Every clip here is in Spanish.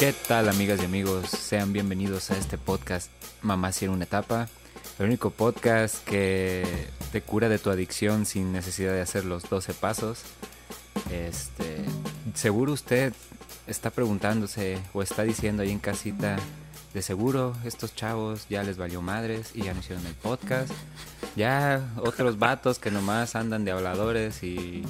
¿Qué tal amigas y amigos? Sean bienvenidos a este podcast Mamá si en una etapa. El único podcast que te cura de tu adicción sin necesidad de hacer los 12 pasos. Este, seguro usted está preguntándose o está diciendo ahí en casita, de seguro estos chavos ya les valió madres y ya no hicieron el podcast. Ya otros vatos que nomás andan de habladores y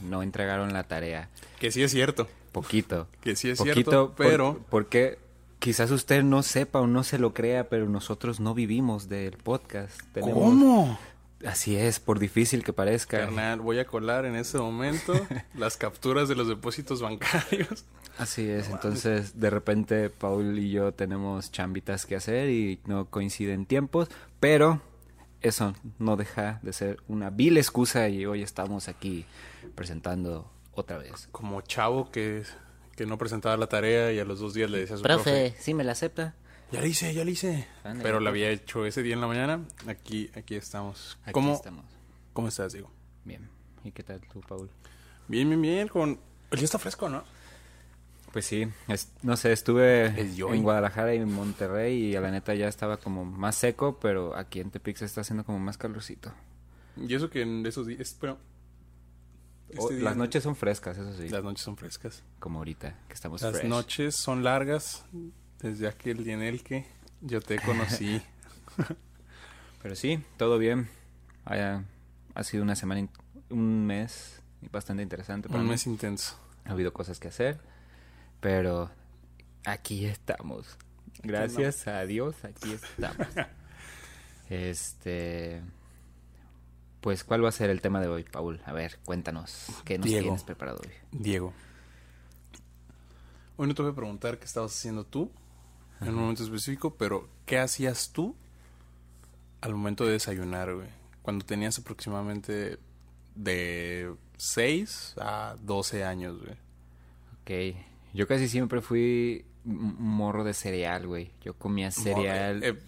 no entregaron la tarea. Que sí es cierto. Poquito. Que sí es Poquito, cierto, por- pero... porque quizás usted no sepa o no se lo crea, pero nosotros no vivimos del podcast. Tenemos- ¿Cómo? Así es, por difícil que parezca. Carnal, voy a colar en este momento las capturas de los depósitos bancarios. Así es, entonces de repente Paul y yo tenemos chambitas que hacer y no coinciden tiempos, pero eso no deja de ser una vil excusa y hoy estamos aquí presentando otra vez. Como chavo que, que no presentaba la tarea y a los dos días le decía a su profe, Profe, ¿sí me la acepta? ya la hice, ya la hice. Ándale, Pero la había hecho ese día en la mañana. Aquí, aquí estamos. Aquí ¿Cómo, estamos. ¿Cómo estás, Diego? Bien. ¿Y qué tal tú, Paul? Bien, bien, bien. Con... El día está fresco, ¿no? Pues sí, es- no sé, estuve en Guadalajara y en Monterrey y a la neta ya estaba como más seco, pero aquí en Tepic se está haciendo como más calorcito. Y eso que en esos días... Pero... Este las noches son frescas, eso sí, Las noches son frescas. como ahorita, que estamos Las fresh. noches son largas desde aquel día en el que yo te conocí. Pero sí, todo bien. Ha, ha sido una semana, un mes bastante interesante para Un mí. mes intenso. Ha habido cosas que hacer, pero aquí estamos. Gracias a Dios, aquí estamos. Este, pues, ¿cuál va a ser el tema de hoy, Paul? A ver, cuéntanos, ¿qué nos Diego. tienes preparado hoy? Diego. Hoy no te voy a preguntar qué estabas haciendo tú en un momento específico, pero ¿qué hacías tú al momento de desayunar, güey? Cuando tenías aproximadamente de 6 a 12 años, güey. Ok, yo casi siempre fui morro de cereal, güey. Yo comía cereal Eh,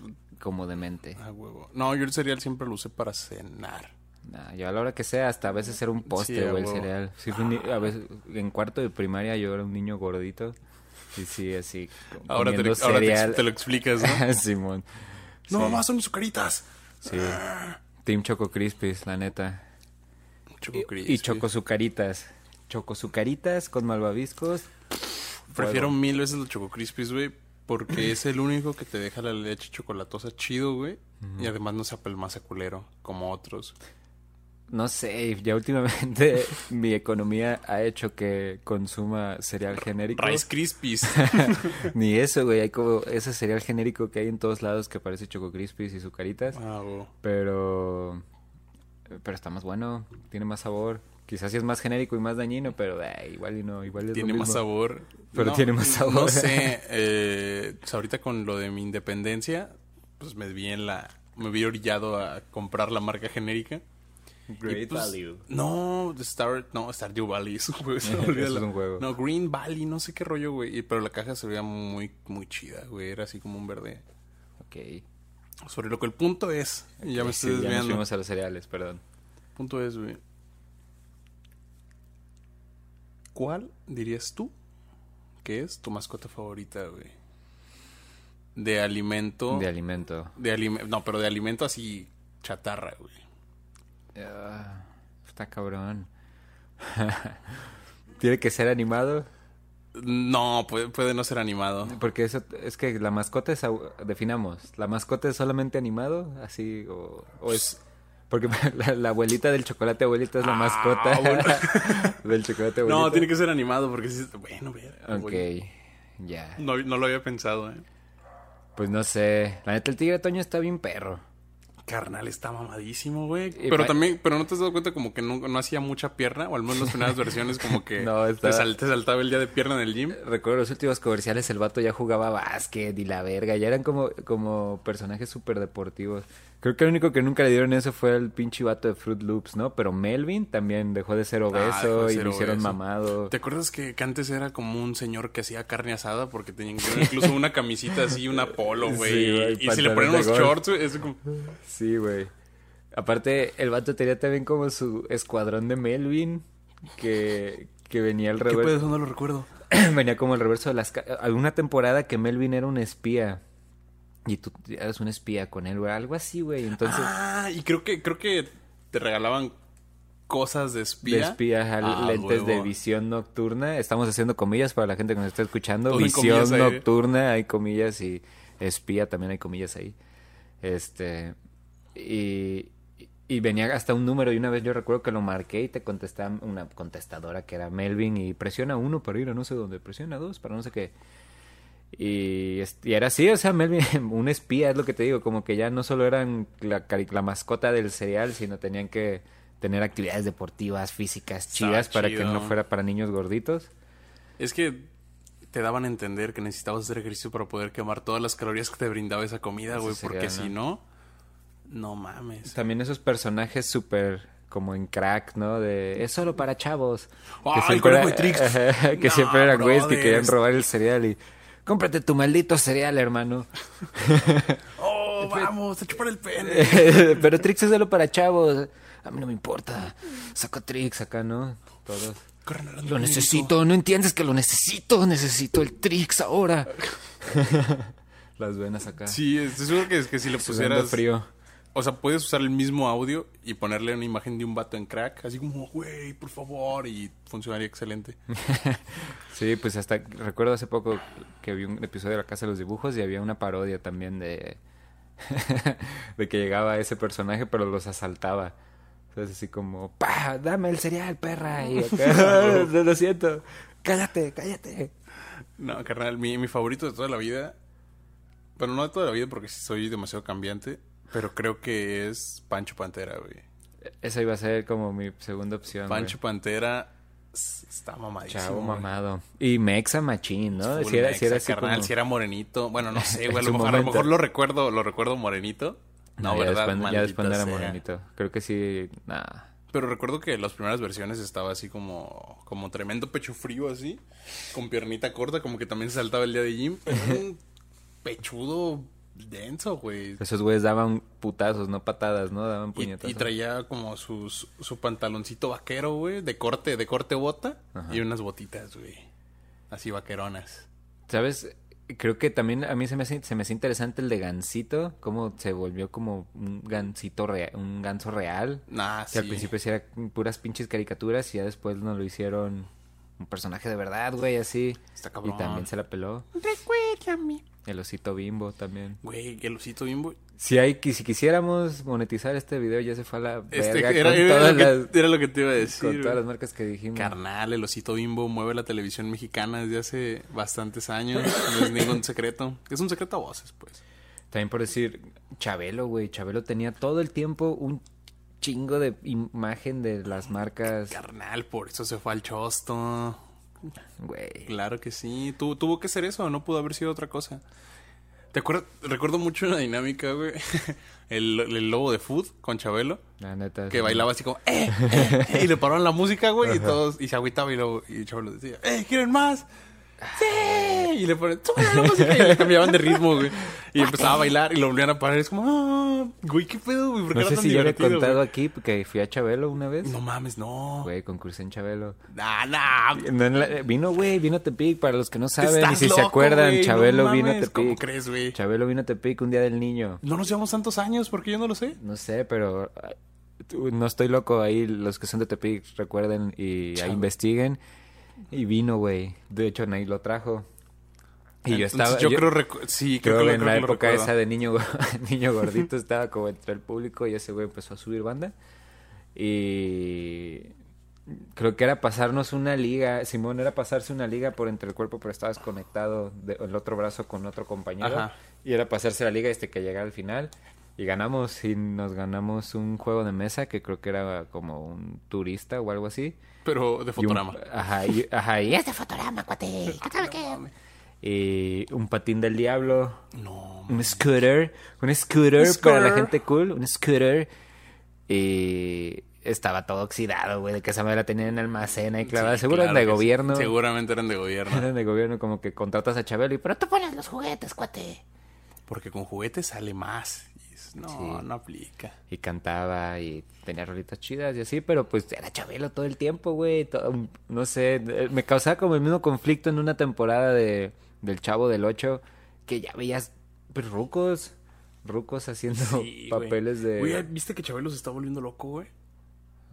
como demente. ah, huevo. No, yo el cereal siempre lo usé para cenar. Nah, yo a la hora que sea, hasta a veces era un postre, Sí, güey, el cereal. Sí, a veces, en cuarto de primaria yo era un niño gordito. Y sí, así, Ahora, te, ahora te, te lo explicas, ¿no? Simón. no, Sí. mamá, son sucaritas. Sí. Team Choco Crispies, la neta. Choco Y, y. Choco Sucaritas. Choco Sucaritas con malvaviscos. Prefiero Fuego. mil veces los Choco Crispies, güey, porque es el único que te deja la leche chocolatosa chido, güey. Y además no se apelmaza culero, como otros. No sé, ya últimamente mi economía ha hecho que consuma cereal genérico. Rice Krispies. Ni eso, güey. Hay como ese cereal genérico que hay en todos lados que parece Choco Crispies y Sucaritas. ah, güey. Pero. Pero está más bueno, tiene más sabor. Quizás sí es más genérico y más dañino, pero eh, igual y no, igual es lo Tiene más sabor. Pero tiene más sabor. No sé, eh, pues ahorita con lo de mi independencia, pues me vi en la... Me vi orillado a comprar la marca genérica. Great pues, value. No, Star, no, Stardew Valley es un juego. se me Eso olvida es la- un juego. No, Green Valley, no sé qué rollo, güey. Pero la caja se veía muy, muy chida, güey. Era así como un verde. Ok. Sobre lo que el punto es. y ya me Sí, estoy ya nos desviando. fuimos a los cereales, perdón. punto es, güey. ¿Cuál dirías tú que es tu mascota favorita, güey? De alimento. De alimento. de alimento. No, pero de alimento así chatarra, güey. Ah, está cabrón. Tiene que ser animado. No, puede, puede no ser animado. Porque eso es que la mascota es, definamos, la mascota es solamente animado, así, o, o es, porque la, la abuelita del chocolate abuelita es la Ah, mascota bueno. del chocolate abuelita. No, tiene que ser animado porque sí. Bueno, ver. Ok, ya. No, no lo había pensado, eh. Pues no sé, la neta el tigre Toño está bien perro. Carnal está mamadísimo, güey. Pero también, pero no te has dado cuenta como que no, no hacía mucha pierna, o al menos las primeras versiones como que No, te, sal- te saltaba el día de pierna en el gym. Recuerdo los últimos comerciales, el vato ya jugaba básquet y la verga, ya eran como, como personajes súper deportivos. Creo que el único que nunca le dieron eso fue el pinche vato de Fruit Loops, ¿no? Pero Melvin también dejó de ser Ah, obeso de y lo hicieron mamado. ¿Te acuerdas que, antes era como un señor que hacía carne asada porque tenía incluso una camisita así, una polo, güey? Sí, güey, y si le ponen unos shorts, es como... Sí, güey. Aparte, el vato tenía también como su escuadrón de Melvin que, que venía al ¿Qué revés. pedo? No lo recuerdo. venía como el reverso de las... Alguna temporada que Melvin era un espía. Y tú eras un espía con él, güey. Algo así, güey. Entonces, Ah, y creo que, creo que te regalaban cosas de espía. de espía, Ah, lentes de visión nocturna. Estamos haciendo comillas para la gente que nos está escuchando. Visión ahí. nocturna, hay comillas. Y espía también hay comillas ahí. Este... Y... Y venía hasta un número y una vez yo recuerdo que lo marqué y te contestaba una contestadora que era Melvin y presiona uno para ir a no sé dónde, presiona dos para no sé qué. Y, era así, o sea, Melvin, un espía, es lo que te digo, como que ya no solo eran la, mascota del cereal, sino tenían que tener actividades deportivas, físicas, chidas para que no fuera para niños gorditos. Es que te daban a entender que necesitabas hacer ejercicio para poder quemar todas las calorías que te brindaba esa comida, güey. Porque ¿no? si no, no mames. También esos personajes súper como en crack, ¿no? De es solo para chavos. ¡Ay, siempre Conejo era- que No, siempre eran güeyes que querían robar el cereal y cómprate tu maldito cereal, hermano. ¡Oh, vamos! ¡A chupar el pene! Pero Trix es solo para chavos. A mí no me importa. Saca Trix acá, ¿no? Todos. Lo necesito, no entiendes que lo necesito, necesito el Trix ahora. Las venas acá. Sí, estoy seguro que, es que si sudando pusieras... frío. O sea, puedes usar el mismo audio y ponerle una imagen de un vato en crack. Así como, güey, por favor. Y funcionaría excelente. Sí, pues hasta recuerdo hace poco que vi un episodio de La Casa de los Dibujos y había una parodia también de de que llegaba ese personaje pero los asaltaba. Entonces así como, pa, dame el cereal, perra. Y acá, lo siento. Cállate, cállate. No, carnal, mi, mi favorito de toda la vida. Bueno, no de toda la vida porque soy demasiado cambiante. Pero creo que es Pancho Pantera, güey. Esa iba a ser como mi segunda opción. güey. Pancho Pantera está mamadísimo. Chavo güey. mamado. Y Mexa Machín, ¿no? Si era, mexa, si era así carnal, como... si era morenito. Bueno, no sé, güey. A lo mejor, a lo momento. mejor lo recuerdo, lo recuerdo morenito. No, No, ya ¿verdad? después, ya después era morenito. Creo que sí, nada. Pero recuerdo que las primeras versiones estaba así como, como tremendo pecho frío así, con piernita corta, como que también se saltaba el día de gym. Pero era un pechudo denso, güey. Esos güeyes daban putazos, no patadas, ¿no? Daban puñetazos. y traía como sus, su pantaloncito vaquero, güey, de corte, de corte bota, Ajá. y unas botitas, güey. Así vaqueronas. ¿Sabes? Creo que también a mí se me hace, se me hace interesante el de Gansito, cómo se volvió como un gansito real, un ganso real. Nah, Que sí. al principio sí era puras pinches caricaturas y ya después nos lo hicieron un personaje de verdad, güey, así. Está cabrón. Y también se la peló. Recuérdame. El osito bimbo también. Güey, el osito bimbo. Si hay, si quisiéramos monetizar este video ya se fue a la Este, verga era, con, era todas lo que, las, era lo que te iba a decir. con güey. todas las marcas que dijimos. Carnal, el osito bimbo mueve la televisión mexicana desde hace bastantes años. No es ningún secreto. Es un secreto a voces, pues. También por decir, Chabelo, güey. Chabelo tenía todo el tiempo un chingo de imagen de las marcas. Carnal, por eso se fue al chosto. Güey. Claro que sí. Tu- tuvo que ser eso, no pudo haber sido otra cosa. ¿Te acuerdas? Recuerdo mucho una dinámica, güey. El, el lobo de food con Chabelo. La neta. Que sí. bailaba así como, ¡eh! eh, eh", y le pararon la música, güey, y todos, y se agüitaba y luego, y Chabelo decía, ¡eh! ¿Quieren más? ¡Sí! Y le ponen, ¡súbele la música! Y le cambiaban de ritmo, güey. Y empezaba a bailar y lo volvían a parar. Y es como, ¡ah! Güey, ¿qué pedo, güey? ¿Por qué No sé si ya le he contado güey? aquí que fui a Chabelo una vez. No mames, no. Güey, concursé en Chabelo. Nah, nah. No, la- vino, güey, vino a Tepic. Para los que no saben, y si se loco, acuerdan, güey, no Chabelo vino a mames, ¿Cómo Tepic. crees, güey? Chabelo vino a Tepic un día del niño. No nos llevamos tantos años porque yo no lo sé. No sé, pero ah, no estoy loco. Ahí los que son de Tepic recuerden y ahí investiguen. Y vino, güey. De hecho, Nay lo trajo. Y yo estaba... Yo, yo- creo, sí, creo Creo que en la que época esa de niño, niño gordito estaba como entre el público y ese güey empezó a subir banda. Y creo que era pasarnos una liga. Simón era pasarse una liga por entre el cuerpo, pero estabas conectado de- el otro brazo con otro compañero. Ajá. Y era pasarse la liga este que llegara al final. Y ganamos, y nos ganamos un juego de mesa que creo que era como un turista o algo así. Pero de Y un- Fotorama. ajá, y, ajá, y Es de Fotorama, cuate. ¿Qué tal qué? y un patín del diablo. No. Un scooter, un scooter, Un para la gente cool, un scooter. Y estaba todo oxidado, güey, de que esa madre la tenían en almacén ahí clavada. Sí, Seguro claro eran de sí. gobierno. Seguramente eran de gobierno. Eran de gobierno, como que contratas a Chabelo y pero Pero tú pones los juguetes, cuate. Porque con juguetes sale más. No, Sí. no aplica. y cantaba y tenía rolitas chidas y así, pero pues era Chabelo todo el tiempo, güey. todo- no sé, me causaba como el mismo conflicto en una temporada de del Chavo del 8 que ya veías pues, rucos, rucos haciendo Sí, papeles de Güey, ¿viste que Chabelo se está volviendo loco, güey?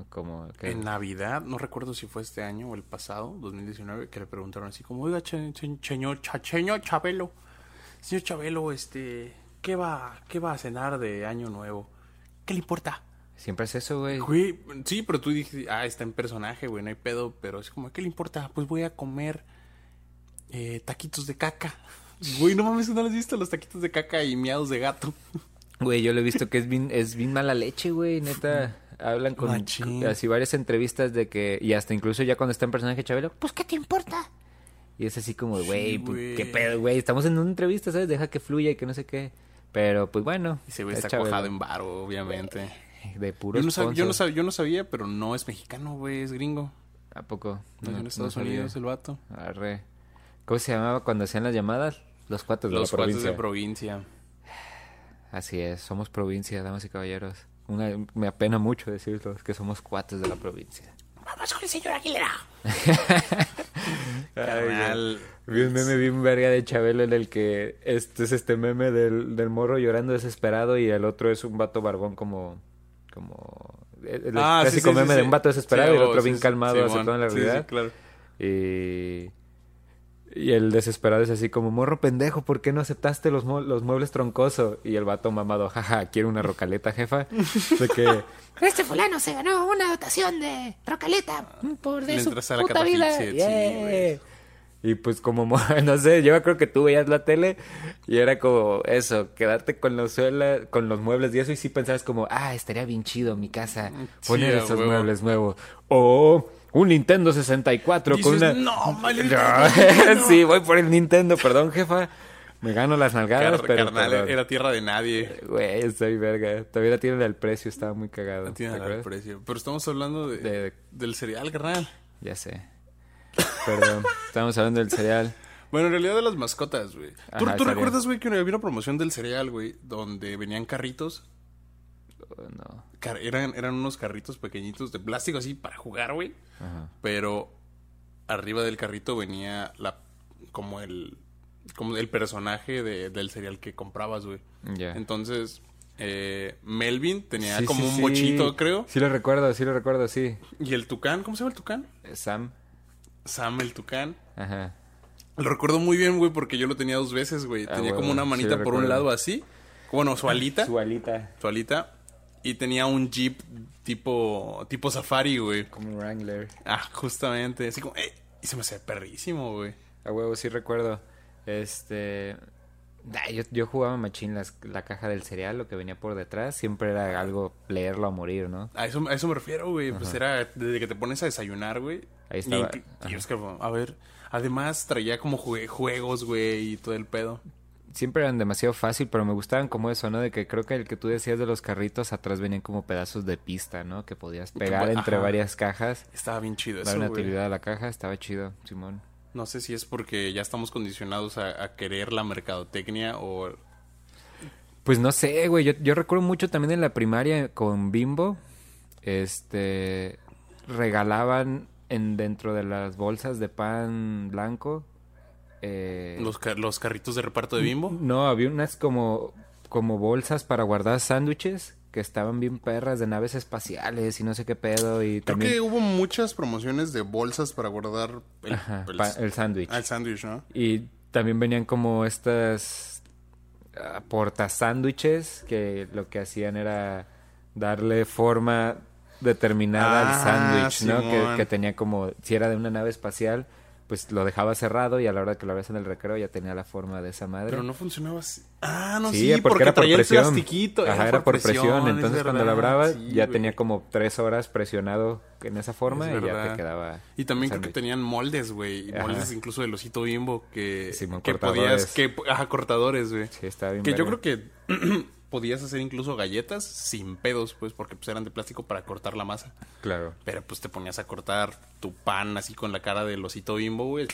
como que En Navidad, no recuerdo si fue este año o el pasado, 2019, que le preguntaron así como, oiga, señor Chabelo, señor Chabelo, este, ¿qué va, ¿qué va a cenar de año nuevo? ¿Qué le importa? siempre es eso, güey. Güey, sí, pero tú dijiste, ah, está en personaje, güey, no hay pedo, pero es como, ¿qué le importa? Pues voy a comer eh, taquitos de caca. Güey, no mames, ¿no has visto los taquitos de caca y miados de gato? Güey, yo lo he visto que es bien, es bien mala leche, güey, neta. Hablan con Machín. así varias entrevistas de que, y hasta incluso ya cuando está en personaje Chabelo, Pues, ¿qué te importa? y es así como, güey, pues, güey. qué pedo, güey, estamos en una entrevista, ¿sabes? Deja que fluya y que no sé qué. Pero pues bueno, Y se ve es está cuajado en varo, obviamente. de puros Yo no, sab- yo, no sponsors. sab- yo no sabía, pero no es mexicano, güey, es gringo. ¿A poco? En Estados. Unidos el vato. Arre. ¿Cómo se llamaba cuando hacían las llamadas? Los cuates de Los la cuates provincia. de provincia. Así es, somos provincia, damas y caballeros. Una, me apena mucho decirlo, que somos cuates de la provincia. Vamos con el señor Aguilera. Carnal. Vi un meme bien verga de Chabelo en el que este es este meme del, del morro llorando desesperado y el otro es un vato barbón como como el el Ah, clásico sí, sí, meme de sí. un vato desesperado Sí, y el otro sí, bien sí, calmado aceptando la Sí, sí, realidad claro. y y el desesperado es así como morro pendejo ¿por qué no aceptaste los, mu- los muebles troncoso? y el vato mamado jaja quiero una rocaleta jefa de que Este fulano se ganó una dotación de rocaleta por de su a la puta vida. Sí, Yeah. Y pues como, mo- no sé, yo creo que tú veías la tele y era como eso, quedarte con los suela, con los muebles y eso y sí pensabas como, ah, estaría bien chido mi casa poner Sí, a esos huevo. muebles nuevos. O un Nintendo 64 con una... no, No, sí, voy por el Nintendo, perdón jefa. Me gano las nalgadas, Car- pero... carnal, perdón. era tierra de nadie. Güey, estoy verga. Todavía la tienen al precio, estaba muy cagado. No tiene ¿te nada de acuerdas? precio. Pero estamos hablando de, De- del cereal, carnal. Ya sé. Perdón, estamos hablando del cereal. Bueno, en realidad de las mascotas, güey. ¿Tú, Ajá, tú recuerdas, güey, que había una promoción del cereal, güey? Donde venían carritos. No. Car- eran, eran unos carritos pequeñitos de plástico así para jugar, güey. Ajá. Pero arriba del carrito venía la como el como el personaje de- del cereal que comprabas, güey. Entonces, eh, Melvin tenía Sí, como sí, un sí. bochito, creo. Sí lo recuerdo, sí lo recuerdo, sí. Y el tucán, ¿cómo se llama el tucán? Eh, Sam. Sam el tucán. Ajá. Lo recuerdo muy bien, güey, porque yo lo tenía dos veces, güey. Ah, tenía como una manita por un lado así. Bueno, su alita. Su alita. su alita. Y tenía un jeep tipo, tipo safari, güey. Como un Wrangler. Ah, justamente. Así como, eh, y se me hace perrísimo, güey. A huevo, sí recuerdo. Este. yo, yo jugaba machín las- la caja del cereal, lo que venía por detrás. Siempre era algo leerlo a morir, ¿no? A eso, a eso me refiero, güey. Pues era desde que te pones a desayunar, güey. Ahí estaba. Y- es que, a ver, además traía como jue- juegos, güey, y todo el pedo. Siempre eran demasiado fácil, pero me gustaban como eso, ¿no? De que creo que el que tú decías de los carritos atrás venían como pedazos de pista, ¿no? Que podías pegar Ajá. entre varias cajas. Estaba bien chido eso, una utilidad a la caja, estaba chido, Simón. No sé si es porque ya estamos condicionados a, a querer la mercadotecnia o... Pues no sé, güey. Yo, yo recuerdo mucho también en la primaria con Bimbo. Este. Regalaban en dentro de las bolsas de pan blanco. Eh, Los, los carritos de reparto de bimbo. No, había unas como, como bolsas para guardar sándwiches que estaban bien perras de naves espaciales y no sé qué pedo. Y Creo también. que hubo muchas promociones de bolsas para guardar el, Ajá, el- sándwich. ah, el sándwich, ¿no? Y también venían como estas ah, porta sándwiches que lo que hacían era darle forma determinada Ah, al sándwich, ¿no? Que tenía como, si era de una nave espacial, pues lo dejaba cerrado y a la hora que lo abrías en el recreo ya tenía la forma de esa madre. Pero no funcionaba así. Ah, no, sí, sí, porque, era por traía el presión. plastiquito. Ajá, era por presión. es Entonces cuando lo abrabas sí, ya güey. tenía como tres horas presionado en esa forma Es y ya te quedaba. Y también el creo que tenían moldes, güey. Ajá. Moldes incluso del osito bimbo que, Simón, que cortadores. podías... Que, ajá, cortadores, güey. Sí, estaba bien Que yo creo que podías hacer incluso galletas sin pedos, pues, porque pues eran de plástico para cortar la masa. Claro. Pero pues te ponías a cortar tu pan así con la cara del osito bimbo, güey.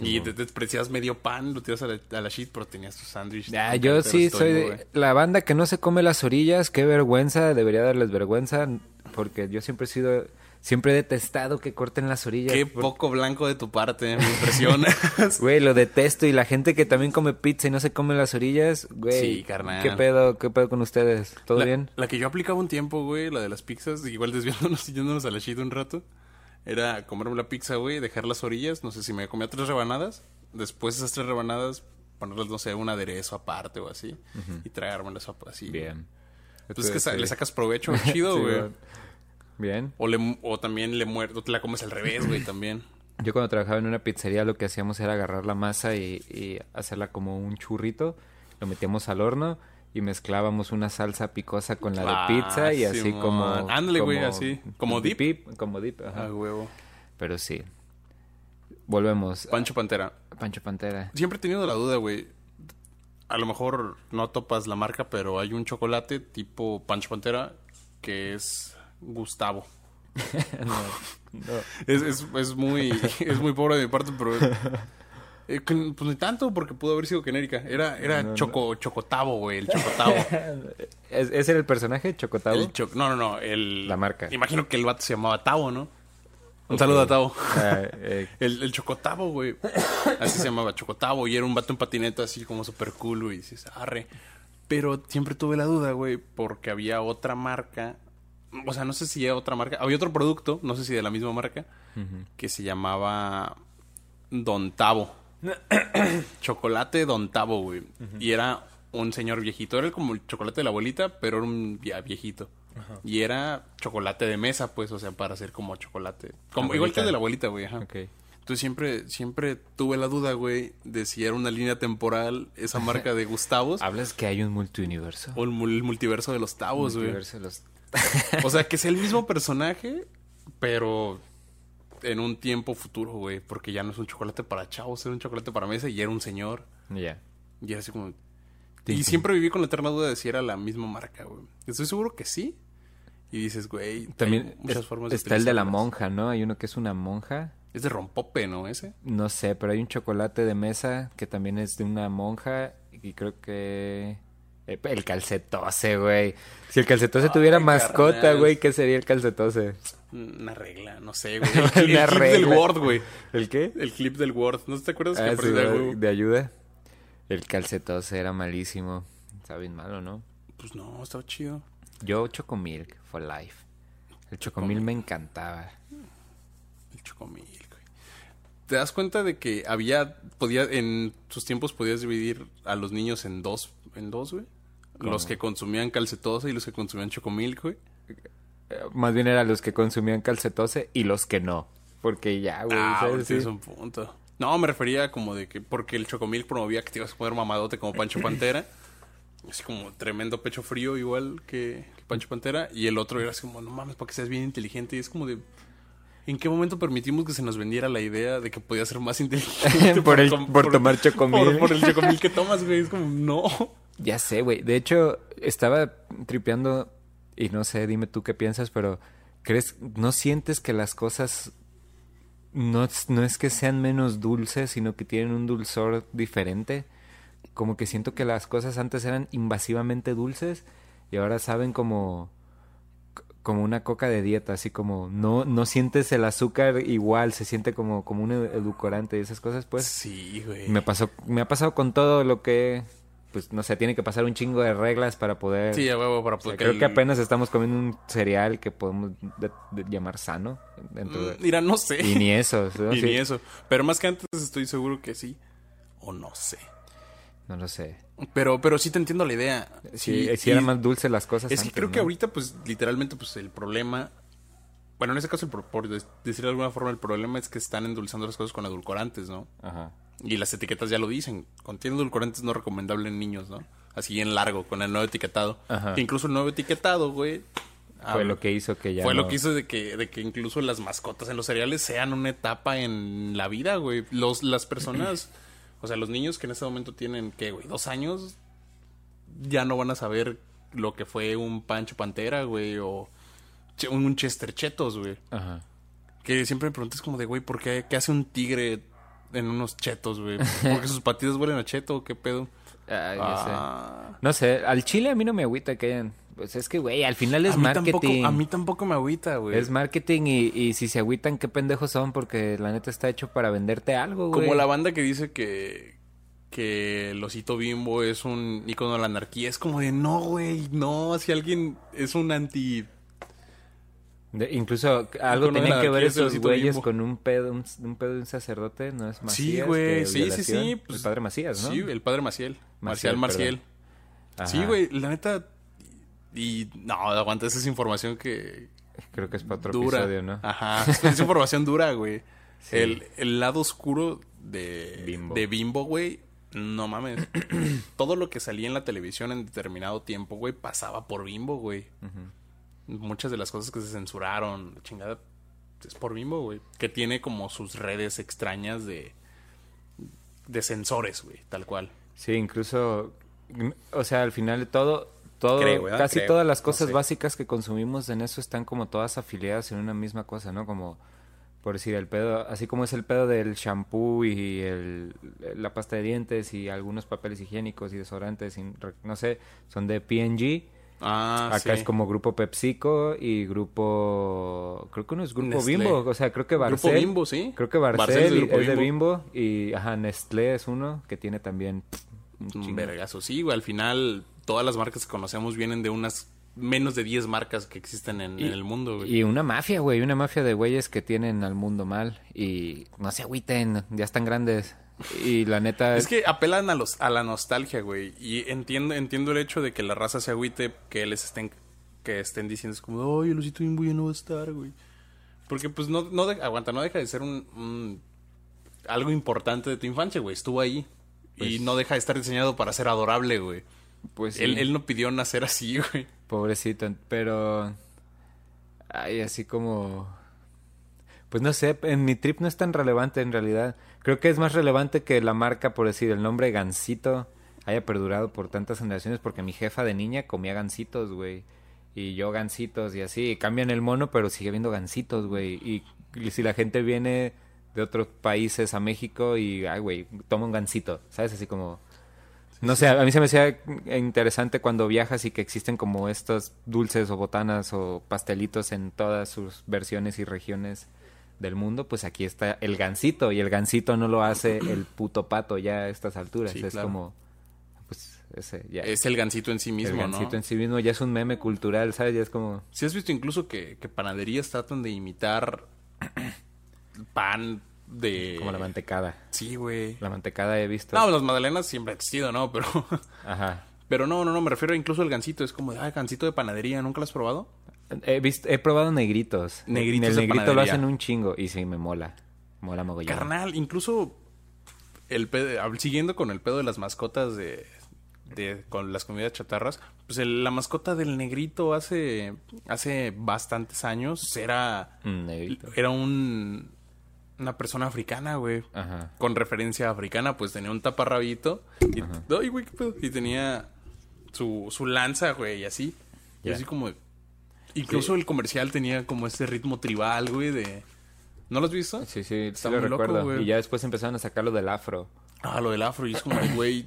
y te despreciabas medio pan, lo tiras a la, a la shit, pero tenías tu sándwich. Ah, yo sí soy de- la banda que no se come las orillas, qué vergüenza, debería darles vergüenza, porque yo siempre he sido, siempre he detestado que corten las orillas. Qué poco blanco de tu parte, me impresiona. Güey, lo detesto y la gente que también come pizza y no se come las orillas, güey. Sí, carnal. ¿Qué pedo, qué pedo con ustedes? ¿Todo la, bien? La que yo aplicaba un tiempo, güey, la de las pizzas, igual desviándonos y yéndonos a la shit un rato, era comerme la pizza, güey, dejar las orillas, no sé si me comía tres rebanadas, después esas tres rebanadas ponerles, no sé, un aderezo aparte o así, y tragármelas así. Bien. Pues es que sa- Sí. le sacas provecho, chido, güey. Bien. o, le, o también le muerdo, te la comes al revés, güey, también. Yo cuando trabajaba en una pizzería lo que hacíamos era agarrar la masa y, y hacerla como un churrito, lo metíamos al horno y mezclábamos una salsa picosa con la de Ah, pizza y así como... Ándale, güey, así. ¿Como dip? Como dip, ajá. Ah, huevo. Pero sí. Volvemos. Pancho Pantera. Pancho Pantera. Siempre he tenido la duda, güey. A lo mejor no topas la marca, pero hay un chocolate tipo Pancho Pantera que es Gustavo. no, no. Es, es, es muy es muy pobre de mi parte, pero... eh, que- pues ni tanto, porque pudo haber sido genérica. Era, era No. Choco, Chocotavo, güey, el Chocotavo. ¿Es, ¿Ese era el personaje, Chocotavo? el cho- no, no, no. El, La marca. Imagino que el vato se llamaba Tavo, ¿no? Un saludo a Tavo. Ah, eh, El, el Chocotavo, güey. Así se llamaba Chocotavo. Y era un vato en patineta así como súper cool, güey. Y dices, arre. Pero siempre tuve la duda, güey, porque había otra marca. O sea, no sé si era otra marca. Había otro producto, no sé si de la misma marca, que se llamaba Don Tavo. chocolate Don Tavo, güey. Y era un señor viejito. Era como el chocolate de la abuelita, pero era un viejito. Y era chocolate de mesa, pues, o sea, para hacer como chocolate. Como, igual que el de la abuelita, güey. Ajá. ok. Entonces siempre, siempre tuve la duda, güey, de si era una línea temporal esa marca de Gustavos ¿Hablas que hay un multiuniverso? o el multiverso de los Tavos, güey. Multiverso de los- O sea, que sea el mismo personaje, pero en un tiempo futuro, güey. Porque ya no es un chocolate para chavos, era un chocolate para mesa y era un señor. Ya. Y era así como... Y siempre viví con la eterna duda de si era la misma marca, güey. Estoy seguro que sí. Y dices, güey, También hay muchas es- formas de está el de la monja, ¿no? Hay uno que es una monja. Es de rompope, ¿no? Ese. No sé, pero hay un chocolate de mesa que también es de una monja y creo que... eh, El calcetose, güey. Si el calcetose tuviera mascota, güey, ¿qué sería el calcetose? Una regla, no sé, güey. El, cli- el clip del. Word, güey. ¿El qué? El clip del Word. ¿No te acuerdas que Ah, güey? de ayuda. El calcetose era malísimo. Está bien malo, ¿no? Pues no, estaba chido. Yo Chocomilk for life. El Chocomilk me encantaba. El chocomilk, güey. ¿Te das cuenta de que había, podía, en sus tiempos podías dividir a los niños en dos, en dos, güey? ¿Cómo? Los que consumían calcetosa y los que consumían chocomilk, güey. Eh, Más bien eran los que consumían calcetose y los que no. Porque ya, güey. Ah, ¿sabes? ahora Sí. tienes un punto. No, me refería como de que porque el chocomilk promovía que te ibas a poner mamadote como Pancho Pantera. Así como tremendo pecho frío igual que, que Pancho Pantera. Y el otro era así como, no mames, para que seas bien inteligente. Y es como de... ¿En qué momento permitimos que se nos vendiera la idea de que podía ser más inteligente? Por el- com- por tomar chocomilk. Por, por el chocomilk que tomas, güey. Es como, no. Ya sé, güey. De hecho, estaba tripeando y no sé, dime tú qué piensas, pero ¿crees, no sientes que las cosas no, es- no es que sean menos dulces, sino que tienen un dulzor diferente? Como que siento que las cosas antes eran invasivamente dulces y ahora saben como como una coca de dieta, así como no no sientes el azúcar igual, se siente como como un edulcorante y esas cosas, pues. sí, güey. Me pasó, me ha pasado con todo lo que, pues no sé, tiene que pasar un chingo de reglas para poder. Sí, a huevo, para O sea, poder... creo que apenas estamos comiendo un cereal que podemos de- de llamar sano. Dentro de- Mm, Mira, no sé. Y ni eso. ¿no? Y Sí. ni eso. Pero más que antes estoy seguro que sí. O no sé. No lo sé. Pero, pero sí te entiendo la idea. Sí, Sí, eran más dulces las cosas. Es que creo que ahorita, pues, literalmente, pues, el problema... Bueno, en ese caso, por des- decirlo de alguna forma, el problema es que están endulzando las cosas con edulcorantes, ¿no? Ajá. Y las etiquetas ya lo dicen. Contiene edulcorantes no recomendable en niños, ¿no? Así en largo, con el nuevo etiquetado. Ajá. Que incluso el nuevo etiquetado, güey... Fue ah, lo que hizo que ya. fue lo que hizo de que, de que incluso las mascotas en los cereales sean una etapa en la vida, güey. Los, las personas, o sea, los niños que en este momento tienen, ¿qué, güey? Dos años, ya no van a saber lo que fue un Pancho Pantera, güey, o un Chester Chetos, güey. Ajá. Que siempre me preguntas como de, güey, ¿por qué, qué hace un tigre en unos chetos, güey. Porque sus patitas huelen a cheto, ¿qué pedo? Ay, ya sé. Ah. No sé, al chile a mí no me agüita que hayan... Pues es que, güey, al final es a, mí marketing. tampoco, a mí tampoco me agüita, güey. Es marketing y, y si se agüitan, qué pendejos son, porque la neta está hecho para venderte algo, güey. Como la banda que dice que, que el osito bimbo es un icono de la anarquía. Es como de, no, güey, no. Si alguien es un anti... De- incluso algo la que ver esos güeyes con un pedo, un, un pedo de un sacerdote, ¿no es Macías? Sí, güey, sí, sí, sí. pues, el padre Macías, ¿no? Sí, el padre Maciel. Marcial Marcial. Sí, güey, la neta... Y no, aguanta, esa es información que Creo que es para otro dura. episodio, ¿no? Ajá, es, información dura, güey. Sí. El, el lado oscuro de Bimbo. de Bimbo, güey, no mames. Todo lo que salía en la televisión en determinado tiempo, güey, pasaba por Bimbo, güey. Muchas de las cosas que se censuraron, chingada, es por Bimbo, güey. Que tiene como sus redes extrañas de, de sensores, güey, tal cual. Sí, incluso, o sea, al final de todo, todo casi Creo, todas las no cosas sé. básicas que consumimos en eso están como todas afiliadas en una misma cosa, ¿no? Como, por decir, el pedo, así como es el pedo del shampoo y el, la pasta de dientes y algunos papeles higiénicos y desodorantes, y no sé, son de P&G. Ah, Acá sí. es como grupo PepsiCo y grupo, creo que uno es grupo Nestlé. Bimbo, o sea, creo que Grupo Barcel. Bimbo, sí. Creo que Barcel, Barcel es de Grupo es de Bimbo. Y ajá, Nestlé es uno que tiene también un vergazo, sí, güey. Al final, todas las marcas que conocemos vienen de unas menos de 10 marcas que existen en, en el mundo, güey. Y una mafia, güey, una mafia de güeyes que tienen al mundo mal y no se agüiten, ya están grandes. Y la neta Es que apelan a los a la nostalgia, güey. Y entiendo, entiendo el hecho de que la raza se agüite, que les estén, que estén diciendo es como, ay, el osito bimbo ya no va a estar, güey. Porque pues no, no de- aguanta, no deja de ser un, un- algo importante de tu infancia, güey. Estuvo ahí. y Pues- no deja de estar diseñado para ser adorable, güey. Pues sí, Él, él no pidió nacer así, güey. pobrecito, pero ay, así como pues no sé, en mi trip no es tan relevante en realidad. Creo que es más relevante que la marca, por decir, el nombre Gansito haya perdurado por tantas generaciones porque mi jefa de niña comía gansitos, güey. Y yo gansitos y así. Cambian el mono, pero sigue viendo gansitos, güey. Y, y si la gente viene de otros países a México y, ay, güey, toma un gansito, ¿sabes? Así como... No sé, a mí se me hacía interesante cuando viajas y que existen como estos dulces o botanas o pastelitos en todas sus versiones y regiones del mundo, pues aquí está el gansito y el gansito no lo hace el puto pato ya a estas alturas, Sí, es claro. como pues ese ya Es el gancito en sí el mismo, gansito ¿no? en sí mismo ya es un meme cultural, ¿sabes? Ya es como Si has visto incluso que, que panaderías tratan de imitar pan de... como la mantecada. Sí, güey. La mantecada he visto. No, las magdalenas siempre ha existido, ¿no? Pero... Ajá. Pero no, no, no, me refiero incluso al gancito. Es como, ah, gancito de panadería, ¿nunca lo has probado? He visto he probado negritos. Negritos el de negrito lo hacen un chingo y sí me mola. Mola mogollón. Carnal, incluso el pedo- siguiendo con el pedo de las mascotas de, de con las comidas chatarras, pues el- la mascota del negrito hace hace bastantes años era negrito. era un una persona africana, güey. Ajá. Con referencia africana, pues tenía un taparrabito y, ay, güey, qué pedo. y tenía su, su lanza, güey, y así. Y así como incluso el comercial tenía como ese ritmo tribal, güey, de ¿No lo has visto? Sí, sí, Está sí lo muy loco, recuerdo. güey. y ya después empezaron a sacarlo del afro. Ah, lo del afro. Y es como, güey,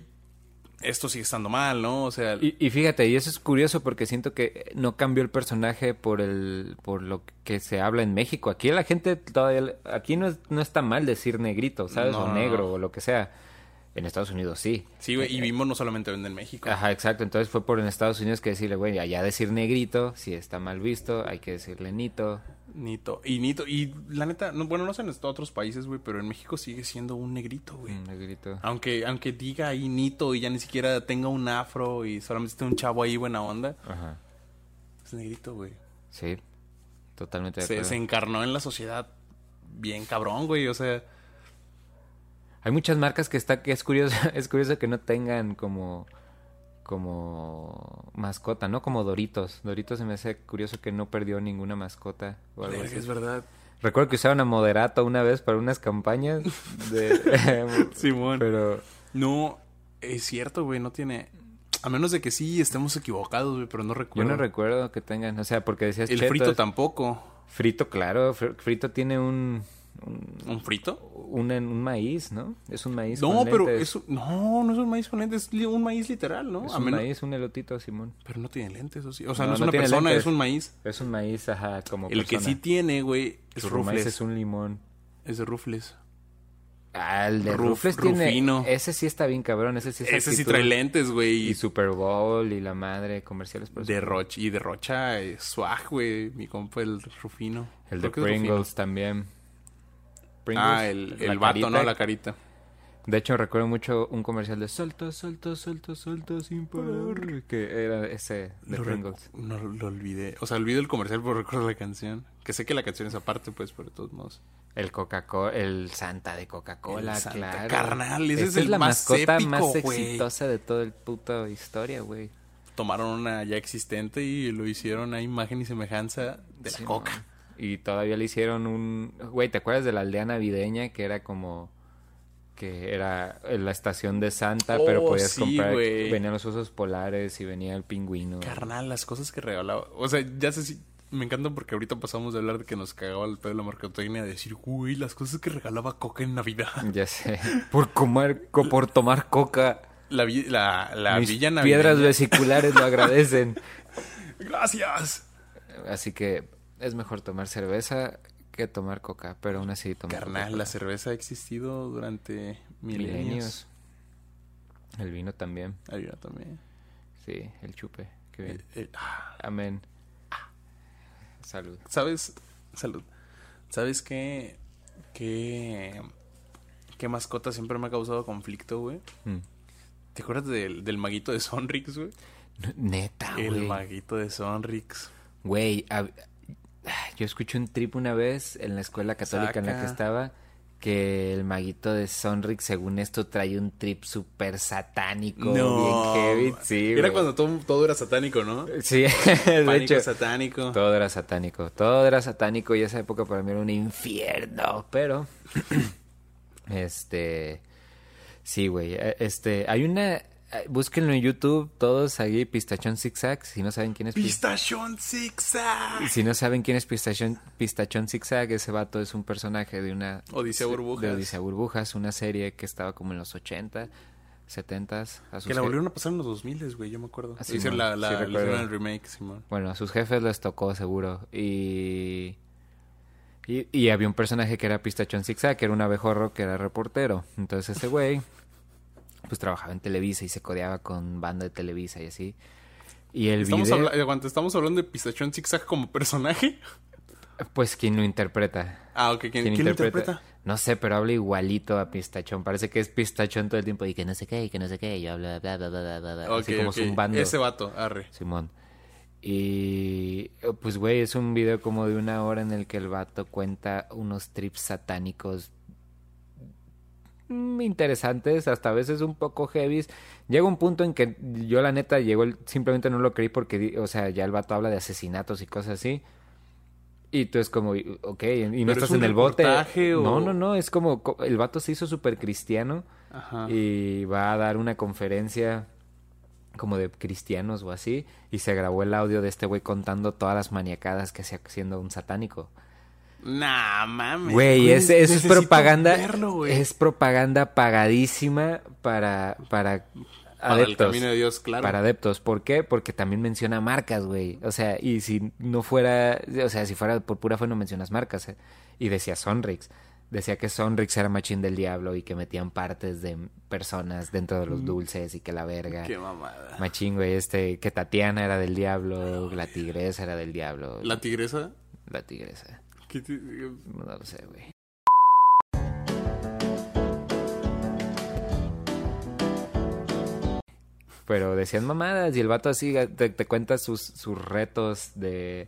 esto sigue estando mal, ¿no? O sea, Y, y fíjate, y eso es curioso porque siento que no cambió el personaje por el por lo que se habla en México. Aquí la gente todavía aquí no, es- no está mal decir negrito, ¿sabes? No, o negro no. o lo que sea. En Estados Unidos sí. sí, güey. Y Bimbo no solamente vende en México. Ajá, exacto. Entonces fue por en Estados Unidos que decirle, güey, allá decir negrito, si está mal visto, hay que decirle nito. Nito. Y Nito. Y la neta, no, bueno, no sé en otros países, güey, pero en México sigue siendo un negrito, güey. Mm, negrito. Aunque, aunque diga ahí Nito y ya ni siquiera tenga un afro y solamente esté un chavo ahí buena onda, Ajá. es negrito, güey. Sí. Totalmente de Se, se encarnó en la sociedad bien cabrón, güey. O sea, Hay muchas marcas que está que es curioso, es curioso que no tengan como como mascota, ¿no? Como Doritos. Doritos se me hace curioso que no perdió ninguna mascota o algo así. es verdad. Recuerdo que usaban a Moderato una vez para unas campañas de Simón. pero No, es cierto, güey, no tiene... A menos de que sí estemos equivocados, güey, pero no yo recuerdo. no recuerdo que tengan, o sea, porque decías El chetos. frito tampoco. Frito, claro, fr- frito tiene un un, ¿Un frito? un, un maíz, ¿no? Es un maíz No, con pero lentes. es no, no es un maíz con lentes, es un maíz literal, ¿no? Es A un menos- maíz, un elotito, Simón. Pero no tiene lentes, o sí. O sea, No, no, es no una tiene persona, lentes. es un maíz. Es un maíz, ajá, como El que sí tiene, güey, es Su maíz Rufles. es un limón. Es de Rufles. Ah, el de Ruf- Rufles tiene... Rufino. Ese sí está bien cabrón, ese sí es Ese sí trae lentes, güey. Y Super Bowl y la madre, comerciales por De. Rocha, y de Rocha, eh, swag, güey. Mi compa, el Rufino. El de Creo. Pringles también. Pringles, Ah, el, el vato, carita. ¿no? La carita. De hecho, recuerdo mucho un comercial de Salta, salta, salta, salta sin parar. Que era ese de Lo, Pringles. no lo olvidé. O sea, olvidé el comercial, pero recuerdo la canción. Que sé que la canción es aparte, pues, pero de todos modos. El Coca-Cola, el Santa de Coca-Cola, claro. carnal, ese Esa es el la más mascota épico, más exitosa de toda el puta historia, güey. Tomaron una ya existente y lo hicieron a imagen y semejanza de la coca. man. Y todavía le hicieron un... Güey, ¿te acuerdas de la aldea navideña? Que era como... Que era la estación de Santa, pero Oh, podías sí, comprar... Venían los osos polares y venía el pingüino. Carnal, las cosas que regalaba. O sea, ya sé si. Me encanta porque ahorita pasamos de hablar de que nos cagaba el pedo de la mercadotecnia de decir, güey, las cosas que regalaba Coca en Navidad. Ya sé. Por comer... co- Por tomar coca. La, la, la Mis villa navideña. piedras vesiculares lo agradecen. Gracias. Así que es mejor tomar cerveza que tomar coca, pero aún así tomar Carnal, la cerveza ha existido durante milenios. El vino también. Ayuda también. Sí, el chupe. Qué bien. Eh, eh, ah, Amén. Salud. ¿Sabes? Salud. ¿Sabes qué? ¿Qué, qué mascota siempre me ha causado conflicto, güey? Mm. ¿Te acuerdas del, del maguito de Sonrix, güey? Neta, El Ah, güey. maguito de Sonrix. Güey, yo escuché un trip una vez en la escuela católica en la que estaba que el maguito de Sonrix, según esto, trae un trip súper satánico, bien heavy. Sí, Era cuando todo, todo era satánico, ¿no? Sí, de hecho, satánico. todo era satánico. Todo era satánico y esa época para mí era un infierno. Pero, este, sí, güey. eh, Este, hay una, búsquenlo en YouTube, todos ahí, Pistachón Zigzag, si no saben quién es Pistachón. Pistachón zigzag. Si no saben quién es Pistachón, Pistachón Zigzag, ese vato es un personaje de una... Odisea Burbujas. De Odisea Burbujas, una serie que estaba como en los 80, 70 a sus Que la volvieron a pasar en los 2000, güey, yo me acuerdo. Ah, sí, Hicieron la, la, Sí, hicieron el remake, Simón. Bueno, a sus jefes les tocó seguro. Y... y... y había un personaje que era Pistachón Zigzag, que era un abejorro que era reportero. Entonces ese güey, pues trabajaba en Televisa y se codeaba con banda de Televisa y así. Y el Estamos, video, aguanta, ¿Estamos hablando de Pistachón zigzag como personaje? pues quien lo interpreta. Ah, ok. ¿Quién, ¿Quién quién lo interpreta? No sé, pero habla igualito a Pistachón. Parece que es Pistachón todo el tiempo y que no sé qué, y que no sé qué. Y habla bla, bla, bla, bla, bla, bla, Ok, así como ok. zumbando. Ese vato, arre. Simón. Y eh, pues, güey, es un video como de una hora en el que el vato cuenta unos trips satánicos interesantes, hasta a veces un poco heavy. Llega un punto en que yo la neta llegó, simplemente no lo creí porque, o sea, ya el vato habla de asesinatos y cosas así. Y tú es como, ok, y no ¿Pero es estás en el bote. o- No, no, no, es como, co- el vato se hizo súper cristiano Ajá. y va a dar una conferencia como de cristianos o así y se grabó el audio de este güey contando todas las maniacadas que hacía siendo un satánico. Nah, mames. Güey, es, eso es propaganda, verlo, es propaganda pagadísima para para Para el adeptos. camino de Dios, claro. Para adeptos, ¿por qué? Porque también menciona marcas, güey. O sea, y si no fuera, o sea, si fuera por pura fe no mencionas marcas. ¿eh? Y decía Sonrix. Decía que Sonrix era machín del diablo y que metían partes de personas dentro de los dulces y que la verga. Mm. Qué mamada. Machín, güey, este, que Tatiana era del diablo, la tigresa era del diablo. ¿La tigresa? La tigresa. ¿Qué ti- No lo sé, güey. Pero decían mamadas y el vato así te, te cuenta sus, sus retos de...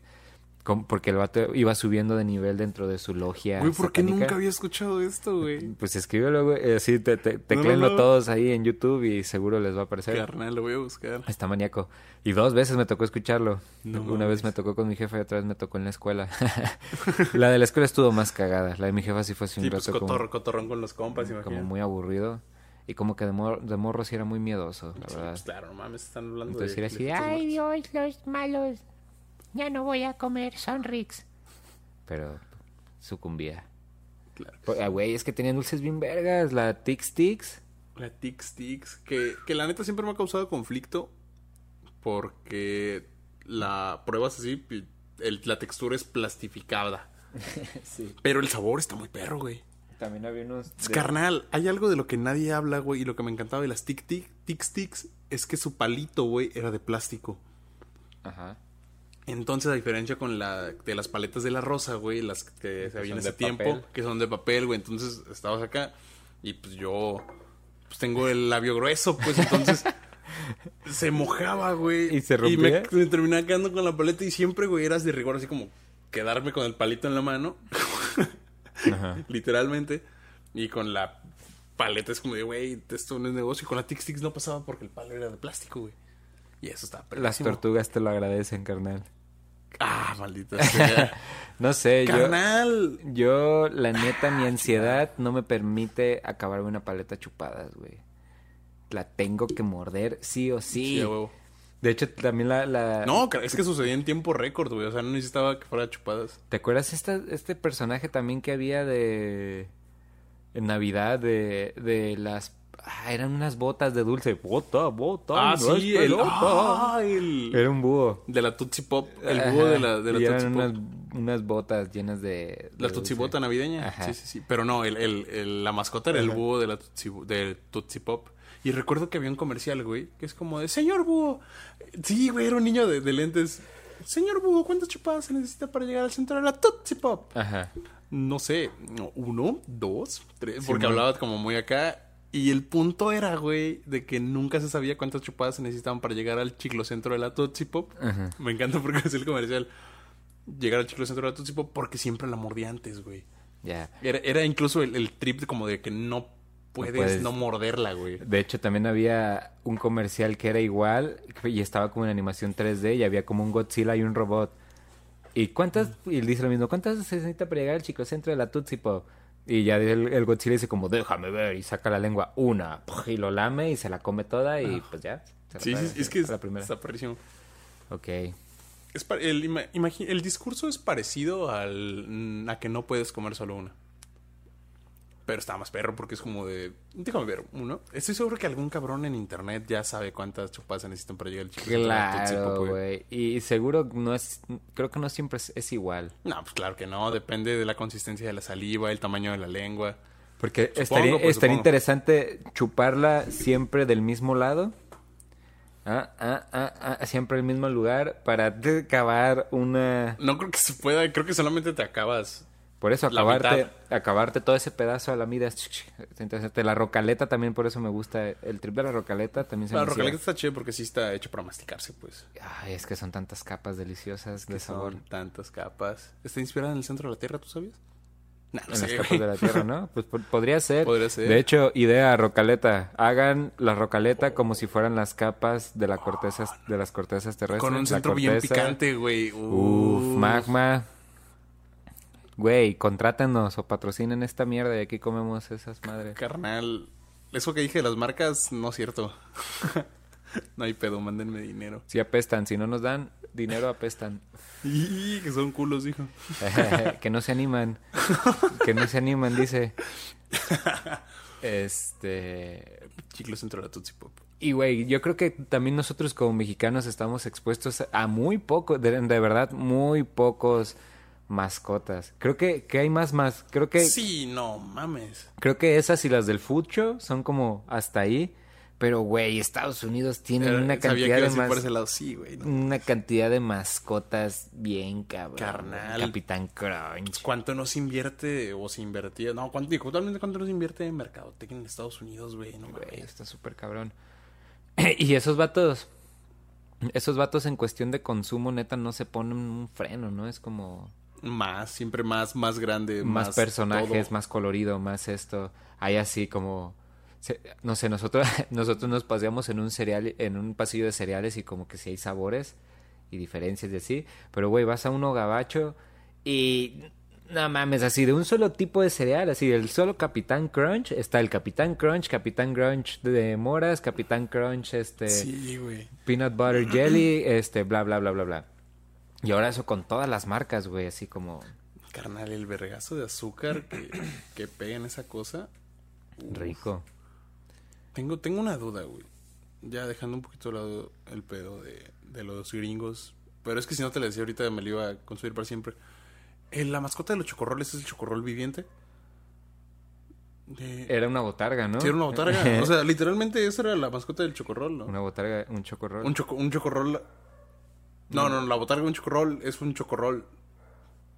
Porque el vato iba subiendo de nivel dentro de su logia. Güey, ¿por qué nunca había escuchado esto, güey? Pues escríbelo, güey. eh, Así te, te, No, no, todos ahí en YouTube y seguro les va a aparecer. Carnal, lo voy a buscar. Está maníaco. Y dos veces me tocó escucharlo. No Una vez me tocó con mi jefa y otra vez me tocó en la escuela. la de la escuela estuvo más cagada. La de mi jefa sí fue así un Sí, pues rato como, cotorro, cotorrón con los compas, como imagínate. muy aburrido. Y como que de, mor- de morro sí era muy miedoso, la Sí, verdad. pues claro, no mames, están hablando Entonces de... era así, de Ay. Dios, los malos. Ya no voy a comer Sonrix. Pero sucumbía. Claro. Ah, güey, es que tenían dulces bien vergas. La Tix Tix. La Tix Tix, que, que la neta siempre me ha causado conflicto porque la pruebas así, el- la textura es plastificada. sí. Pero el sabor está muy perro, güey. También había unos. de- Carnal, hay algo de lo que nadie habla, güey, y lo que me encantaba de las Tic Tic Tix Tix es que su palito, güey, era de plástico. Ajá. Entonces, a diferencia con la de las paletas de la rosa, güey, las que se habían en ese de tiempo, papel. que son de papel, güey, entonces estabas acá y pues yo pues tengo el labio grueso, pues entonces se mojaba, güey. ¿Y se Y me, rompía? me terminaba quedando con la paleta y siempre, güey, eras de rigor así como quedarme con el palito en la mano, Ajá. literalmente, y con la paleta es como de, güey, esto no es negocio. Y con la Tix Tix no pasaba porque el palo era de plástico, güey. Y eso estaba Las perrísimo. tortugas te lo agradecen, carnal. Ah, maldita sea. No sé, yo. Carnal. Yo, la neta, mi ansiedad no me permite acabarme una paleta chupadas, güey. La tengo que morder sí o sí. Sí, huevo. de hecho, también la, la- No, es que sucedía en tiempo récord, güey. O sea, no necesitaba que fuera chupadas. ¿Te acuerdas esta, este personaje también que había de... En Navidad de, de las... ah, eran unas botas de dulce. Bota, bota. Ah, no sí, el, ah, el- Era un búho. de la Tootsie Pop. El búho de la, de la Y Tootsie eran Pop. unas, unas botas llenas de... La de Tootsie. Bota navideña. Ajá. Sí, sí, sí. Pero no, el, el, el- la mascota era el búho de la Tootsie, del Tootsie Pop. Y recuerdo que había un comercial, güey, que es como de, señor búho. Sí, güey, era un niño de, de lentes. Señor búho, ¿cuántas chupadas se necesita para llegar al centro de la Tootsie Pop? Ajá. no sé, no, uno, dos, tres, porque Simón. hablaba como muy acá. Y el punto era, güey, de que nunca se sabía cuántas chupadas se necesitaban para llegar al chiclocentro de la Tootsie Pop. Ajá. Me encanta porque es el comercial. Llegar al chiclocentro de la Tootsie Pop porque siempre la mordía antes, güey. Ya. Era, era incluso el, el trip de como de que no puedes no, puedes. morderla, güey. De hecho, también había un comercial que era igual y estaba como en animación 3D y había como un Godzilla y un robot. ¿Y cuántas? Y él dice lo mismo, ¿cuántas se necesita para llegar al chicocentro de la Tootsie Pop? Y ya el, el Godzilla dice como, déjame ver, y saca la lengua, una, y lo lame y se la come toda y pues ya. Sí, es que es, la primera. perrísimo. Ok. Es el, el discurso es parecido al mm, a que no puedes comer solo una. Pero está más perro porque es como de... Déjame ver, uno. Estoy seguro que algún cabrón en internet ya sabe cuántas chupadas se necesitan para llegar al chico. Claro, güey. Y seguro no es, creo que no siempre es, es igual. No, pues claro que no. Depende de la consistencia de la saliva, el tamaño de la lengua. Porque Supongo, estaría, pues, estaría interesante chuparla siempre del mismo lado. Ah, ah, ah, ah, siempre el mismo lugar para acabar una... No creo que se pueda. Creo que solamente te acabas. Por eso, acabarte, acabarte todo ese pedazo a la mida. Entonces, la rocaleta también, por eso me gusta. El trip de la rocaleta también se La me rocaleta está chido porque sí está hecho para masticarse, pues. Ay, es que son tantas capas deliciosas de Que sabor. son tantas capas. ¿Está inspirada en el centro de la Tierra, tú sabías? Nah, no En las capas de la tierra, ¿no? Pues po- podría ser. Podría ser. De hecho, idea, rocaleta. Hagan la rocaleta como si fueran las capas de la corteza, de las cortezas terrestres. Con un centro bien picante, güey. Uf, magma. Güey, contrátenos o patrocinen esta mierda y aquí comemos esas madres. Carnal, eso que dije de las marcas no es cierto. no hay pedo, mándenme dinero. Si apestan, si no nos dan dinero apestan. Y que son culos, hijo. que no se animan. Que no se animan, dice. Este. Chiclo centro de la Tootsie Pop. Y güey, yo creo que también nosotros como mexicanos estamos expuestos a muy poco, de, de verdad, muy pocos mascotas. Creo que, que hay más más. Creo que, Sí, no mames. creo que esas y las del fucho son como hasta ahí. Pero güey, Estados Unidos tiene una cantidad de ir por ese lado. Sí, güey. no. una cantidad de mascotas bien cabrón. Carnal. Capitán Crunch. ¿Cuánto no se invierte o se invertía? No, ¿cuánto, totalmente cuánto no se invierte en mercadotecnia en Estados Unidos, güey? No Güey, está súper cabrón. y esos vatos, esos vatos en cuestión de consumo, neta, no se ponen un freno, ¿no? Es como Más, siempre más, más grande. más, Más, personajes, todo. más colorido, más esto. Hay así como, no sé, nosotros, nosotros nos paseamos en un cereal, en un pasillo de cereales y como que sí hay sabores y diferencias de así. Pero güey, vas a uno gabacho y no mames, así de un solo tipo de cereal, así del solo Capitán Crunch, está el Capitán Crunch, Capitán Crunch de moras, Capitán Crunch, este, Sí, güey. peanut butter jelly, este, bla, bla, bla, bla, bla. Y ahora eso con todas las marcas, güey, así como... Carnal, el vergazo de azúcar que, que pega en esa cosa. Rico. Tengo, tengo una duda, güey. Ya dejando un poquito de lado el pedo de, de los gringos. Pero es que si no te lo decía ahorita me lo iba a construir para siempre. Eh, ¿La mascota de los chocorroles es el chocorrol viviente? De- Era una botarga, ¿no? Sí, era una botarga. o sea, literalmente esa era la mascota del chocorrol, ¿no? una botarga, un chocorrol. Un, choco, un chocorrol. No, no, la botarga de un chocorrol es un chocorrol.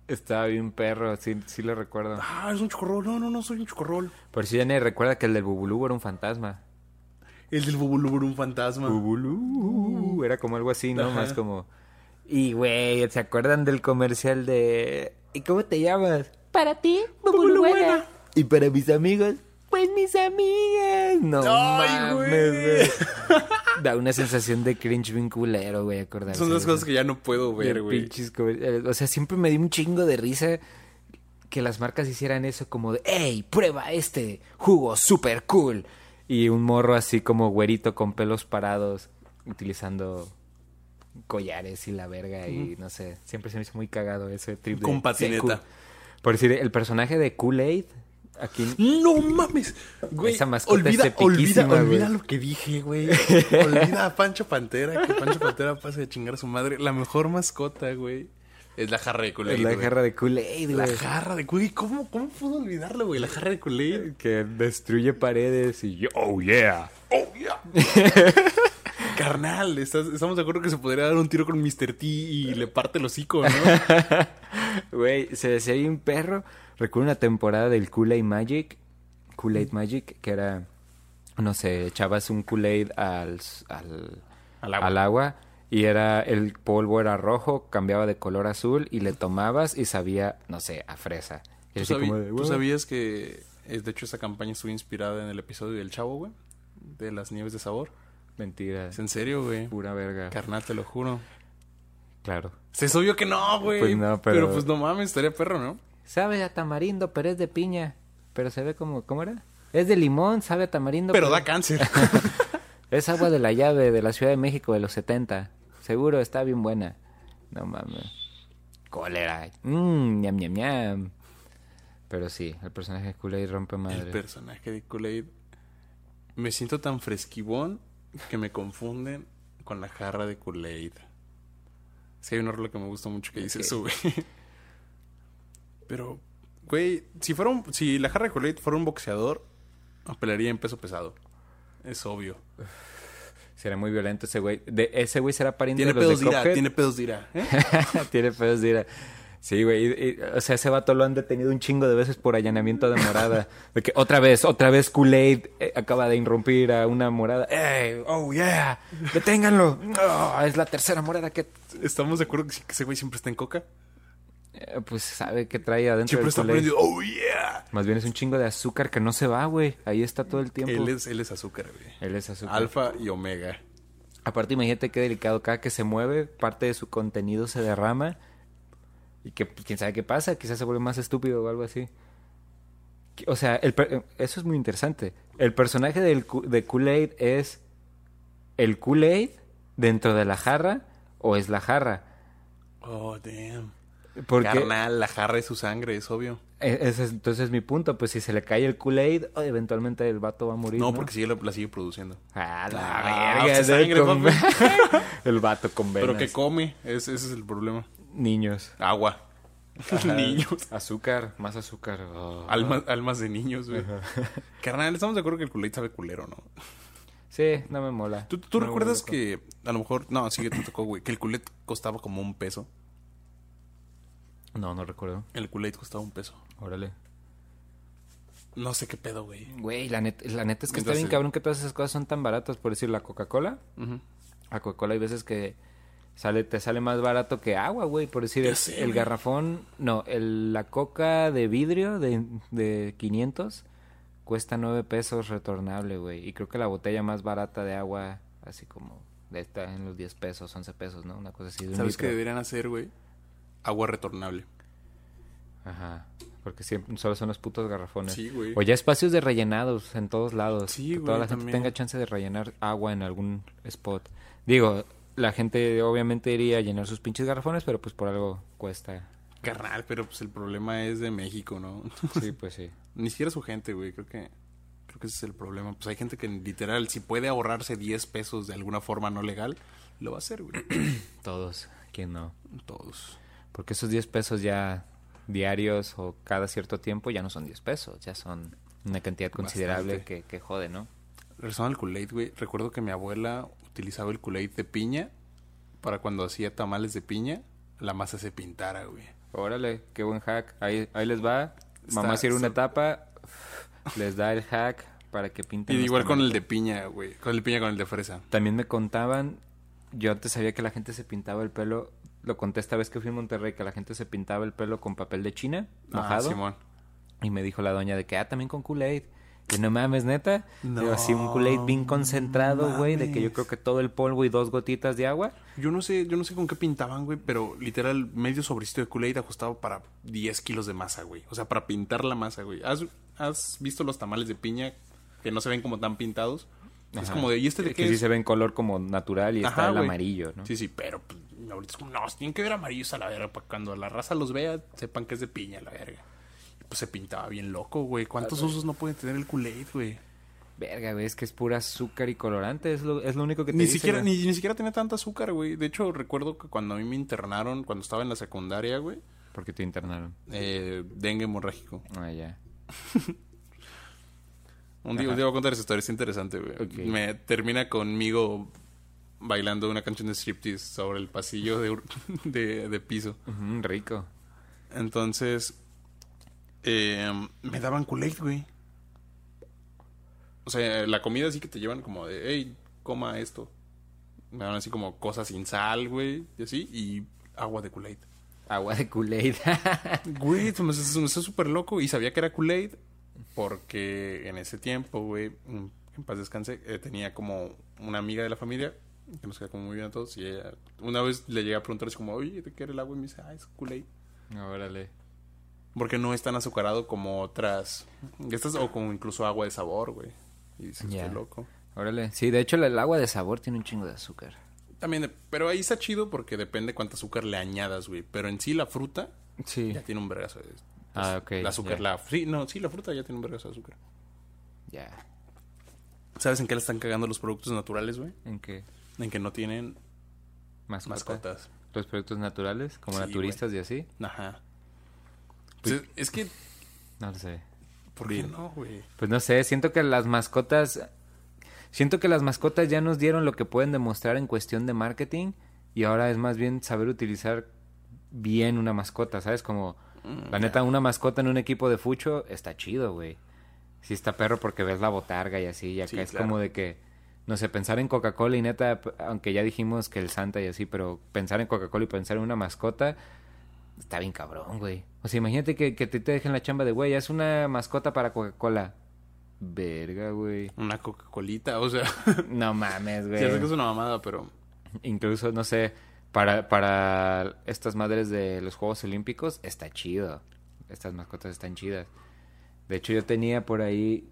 Estaba bien perro, sí, sí lo recuerdo. Ah, es un chocorrol. No, no, no, soy un chocorrol. Por si ya ni recuerda que el del Bubulú era un fantasma. El del bubulubur, un fantasma. Bubulú. Era como algo así, ¿no? Ajá. Más como... Y, güey, ¿se acuerdan del comercial de... ¿Y cómo te llamas? Para ti, Bubulubuena. Y para mis amigos, pues mis amigas. No Ay, güey. mames, güey. Da una sensación de cringe bien culero, güey, acordarse. Son las de cosas que ya no puedo ver, güey. comer- O sea, siempre me dio un chingo de risa que las marcas hicieran eso como de, ¡Ey, prueba este jugo super cool! Y un morro así como güerito con pelos parados, utilizando collares y la verga y no sé, siempre se me hizo muy cagado ese trip de... Con patineta. Por decir, el personaje de Kool-Aid, aquí... No mames, güey. Esa mascota olvida, es olvida, olvida lo que dije, güey. olvida a Pancho Pantera, que Pancho Pantera pase de chingar a su madre. La mejor mascota, güey, es la jarra de Kool-Aid. Es la jarra de Kool-Aid, La güey. jarra de Kool-Aid. ¿Cómo, ¿Cómo pudo olvidarlo, güey? La jarra de Kool-Aid. Que destruye paredes y yo, oh yeah. Oh, yeah. Carnal, ¿estás- estamos de acuerdo que se podría dar un tiro con Mr. T y le parte el hocico, ¿no? Güey, se decía ahí un perro. Recuerdo una temporada del Kool-Aid Magic. Kool-Aid Magic, que era, no sé, echabas un Kool-Aid al, al, Al agua. al agua y era el polvo era rojo, cambiaba de color azul y le tomabas y sabía, no sé, a fresa. Y ¿Tú, de, tú sabías que, eh, de hecho, esa campaña estuvo inspirada en el episodio del Chavo, güey? De las nieves de sabor. Mentira, Es en serio, güey. pura verga. Carnal, te lo juro. Claro. Es obvio que no, güey. Pues no, pero... pero- pues no mames, estaría perro, ¿no? Sabe a tamarindo, pero es de piña. Pero se ve como, ¿cómo era? Es de limón, sabe a tamarindo. Pero da cáncer. Es agua de la llave de la Ciudad de México de los 70. Seguro está bien buena. No mames. Cólera. Mmm, ñam, ñam, ñam. Pero sí, el personaje de Kool-Aid rompe el madre. personaje de Kool-Aid. Me siento tan fresquibón que me confunden con la jarra de Kool-Aid. Sí, hay una rola que me gusta mucho que dice eso, güey. Pero, güey, si fuera un- si la jarra de Kool-Aid fuera un boxeador, pelearía en peso pesado. Es obvio. Será muy violento ese güey. De, ese güey será pariente Tiene de los pedos de ira, tiene pedos de ira. ¿eh? Tiene pedos de ira. Sí, güey. o sea, ese vato lo han detenido un chingo de veces por allanamiento de morada. De que otra vez, otra vez Kool-Aid eh, acaba de irrumpir a una morada. ¡Ey! ¡Oh, yeah! ¡Deténganlo! Oh, es la tercera morada que... ¿Estamos de acuerdo que ese güey siempre está en coca? Eh, pues sabe que trae adentro Siempre del está prendido. ¡Oh, yeah! Más bien es un chingo de azúcar que no se va, güey. Ahí está todo el tiempo. Él es, él es azúcar, güey. Él es azúcar. Alfa y omega. Aparte, imagínate qué delicado. Cada que se mueve, parte de su contenido se derrama. Y que pues, quién sabe qué pasa. Quizás se vuelve más estúpido o algo así. O sea, el per- eso es muy interesante. El personaje del, de Kool-Aid es el Kool-Aid dentro de la jarra o es la jarra. Oh, damn. Porque Carnal, la jarra es su sangre, es obvio. e- ese es, entonces es mi punto. Pues si se le cae el Kool-Aid, oh, eventualmente el vato va a morir. No, No, porque sigue la, la sigue produciendo. Ah, la Ah, verga, usted de sangre, con- el vato con venas. Pero que come, es- ese es el problema. Niños. Agua. niños. Azúcar, más azúcar. Oh. Almas, almas de niños, güey. Carnal, estamos de acuerdo que el Kool-Aid sabe culero, ¿no? Sí, no me mola. ¿Tú, tú No me recuerdas que a lo mejor... No, sí que te tocó, güey. Que el Kool-Aid costaba como un peso. No, no recuerdo. El Kool-Aid costaba un peso. Órale. No sé qué pedo, güey. Güey, la, net- la neta es que está bien cabrón que todas esas cosas son tan baratas. Por decir, la Coca-Cola. Ujú. La Coca-Cola hay veces que sale, te sale más barato que agua, güey. Por decir, el, sé, el güey. garrafón... No, el, la Coca de vidrio de, de 500 cuesta 9 pesos retornable, güey. Y creo que la botella más barata de agua, así como... De esta en los 10 pesos, 11 pesos, ¿no? Una cosa así de un ¿Sabes qué deberían hacer, güey? Agua retornable. Ajá. Porque siempre solo son los putos garrafones. Sí, güey. O ya espacios de rellenados en todos lados. Sí, que güey, Toda la gente también. tenga chance de rellenar agua en algún spot. Digo, la gente obviamente iría a llenar sus pinches garrafones, pero pues por algo cuesta Carnal, pero pues el problema es de México, ¿no? Sí, pues sí. Ni siquiera su gente, güey. Creo que creo que ese es el problema. Pues hay gente que literal, si puede ahorrarse 10 pesos de alguna forma no legal, lo va a hacer, güey. Todos. ¿Quién no? Todos. Porque esos 10 pesos ya diarios o cada cierto tiempo ya no son 10 pesos, ya son una cantidad considerable que, que jode, ¿no? Regresando al Kool-Aid, güey. Recuerdo que mi abuela utilizaba el Kool-Aid de piña para cuando hacía tamales de piña, la masa se pintara, güey. Órale, qué buen hack. Ahí, ahí les va. Está- Mamá si era una etapa, les da el hack para que pinten. Y igual con el de piña, güey. Con el de piña con el de fresa. También me contaban, yo antes sabía que la gente se pintaba el pelo, lo conté esta vez que fui a Monterrey, que la gente se pintaba el pelo con papel de China, mojado. Ah, Simón. Y me dijo la doña de que, ah, también con Kool-Aid. Que no mames, neta. No Pero así un Kool-Aid bien concentrado, güey, de que yo creo que todo el polvo y dos gotitas de agua. Yo no sé, yo no sé con qué pintaban, güey, pero literal, medio sobrecito de Kool-Aid ajustado para 10 kilos de masa, güey. O sea, para pintar la masa, güey. ¿Has, has visto los tamales de piña que no se ven como tan pintados? Es como de, ¿y este de Que qué sí es? se ve en color como natural y está el amarillo, ¿no? Sí, sí, pero pues, ahorita es como, no, tienen que ver amarillos a la verga para cuando la raza los vea, sepan que es de piña la verga. Y pues se pintaba bien loco, güey. ¿Cuántos usos no puede tener el Kool-Aid, güey? Verga, güey, es que es pura azúcar y colorante, es lo, es lo único que te Ni dice, siquiera, güey. ni, ni siquiera tenía tanta azúcar, güey. De hecho, recuerdo que cuando a mí me internaron, cuando estaba en la secundaria, güey, Porque te internaron. eh, dengue hemorrágico. Ah, ya. Un día, un día voy a contar esa historia, es interesante, güey. Me termina conmigo bailando una canción de striptease sobre el pasillo de, de, de piso. Rico. Entonces, eh, me daban Kool-Aid, güey. O sea, la comida así que te llevan como de, hey, coma esto. Me daban así como cosas sin sal, güey, y así, y agua de Kool-Aid. Agua de Kool-Aid. Güey, se me hizo súper loco y sabía que era Kool-Aid porque en ese tiempo, güey, en paz descanse, eh, tenía como una amiga de la familia que nos queda como muy bien a todos y ella, una vez le llegué a preguntar así como, oye, ¿de qué era el agua? Y me dice, ah, es Kool-Aid. Órale. Porque no es tan azucarado como otras. Estas o como incluso agua de sabor, güey. Y dices, Ya. estoy loco. Órale. Sí, de hecho el, agua de sabor tiene un chingo de azúcar. También, pero ahí está chido porque depende cuánto azúcar le añadas, güey. Pero en sí la fruta Sí. ya tiene un vergazo de... Ah, ok, El azúcar, la... Sí, no, sí, la fruta ya tiene un vergazo de azúcar. Ya. ¿Sabes en qué le están cagando los productos naturales, güey? ¿En qué? En que no tienen Mascota. mascotas. Los productos naturales, como Sí, naturistas y así. Ajá. Pues, es que... No lo sé. ¿Por qué no, güey? Pues no sé, siento que las mascotas. Siento que las mascotas ya nos dieron lo que pueden demostrar en cuestión de marketing. Y ahora es más bien saber utilizar bien una mascota, ¿sabes? Como, Mm, la neta, una mascota en un equipo de fucho está chido, güey. Sí está perro porque ves la botarga y así. Y acá Sí, es claro. como de que, no sé, pensar en Coca-Cola y neta, aunque ya dijimos que el Santa y así, pero pensar en Coca-Cola y pensar en una mascota está bien cabrón, güey. O sea, imagínate que, que te, te dejen la chamba de, güey, es una mascota para Coca-Cola. Verga, güey. Una Coca-Colita, o sea... No mames, ya sé que es güey. una mamada, pero... Incluso, no sé, para, para estas madres de los Juegos Olímpicos, está chido. Estas mascotas están chidas. De hecho, yo tenía por ahí,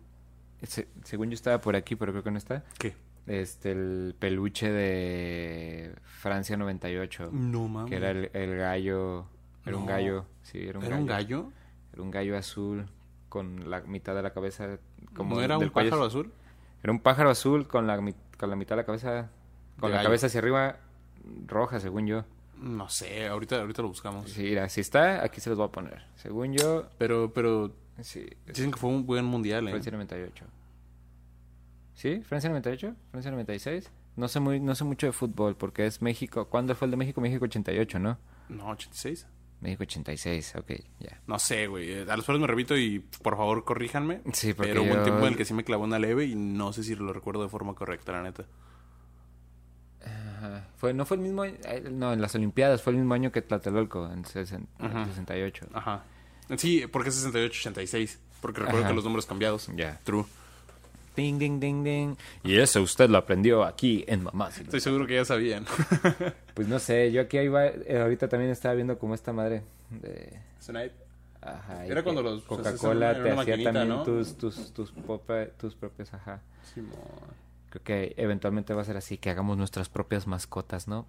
se- según yo estaba por aquí, pero creo que no está, ¿Qué? este, el peluche de Francia 98, No mames. que era el, el gallo, era un gallo, sí, era un ¿Era gallo. un gallo? Era un gallo azul con la mitad de la cabeza como ¿No era un cuello- pájaro azul? Era un pájaro azul con la, con la mitad de la cabeza, con De la gallo. cabeza hacia arriba roja, según yo. No sé, ahorita, ahorita lo buscamos. Sí, mira, si está, aquí se los voy a poner. Según yo, Pero, pero sí, dicen que fue un buen mundial, ¿eh? Francia 98. ¿Sí? ¿Francia 98? ¿Francia 96? No sé, muy, no sé mucho de fútbol porque es México. ¿Cuándo fue el de México? México 88, ¿no? No, 86. México 86, ok, ya. No sé, güey. A los peores me repito y por favor corríjanme. Sí, porque Pero hubo un tiempo en el que sí me clavó una leve y no sé si lo recuerdo de forma correcta, la neta. Ajá. Fue, no fue el mismo año- eh, no, en las Olimpiadas fue el mismo año que Tlatelolco, en sesen- Ajá. 68. Ajá. Sí, porque es 68-86. Porque recuerdo Ajá. que los números cambiados. Ya. True. Ding, ding, ding, ding. Y eso usted lo aprendió aquí en Mamá. Si Estoy seguro que ya sabían. Pues no sé, yo aquí iba, eh, ahorita también estaba viendo como esta madre de... Tonight. Ajá, Era cuando los- Coca-Cola te hacía también ¿no? tus, tus, tus, popa- tus propios, ajá. Simón. Creo que eventualmente va a ser así, que hagamos nuestras propias mascotas, ¿no?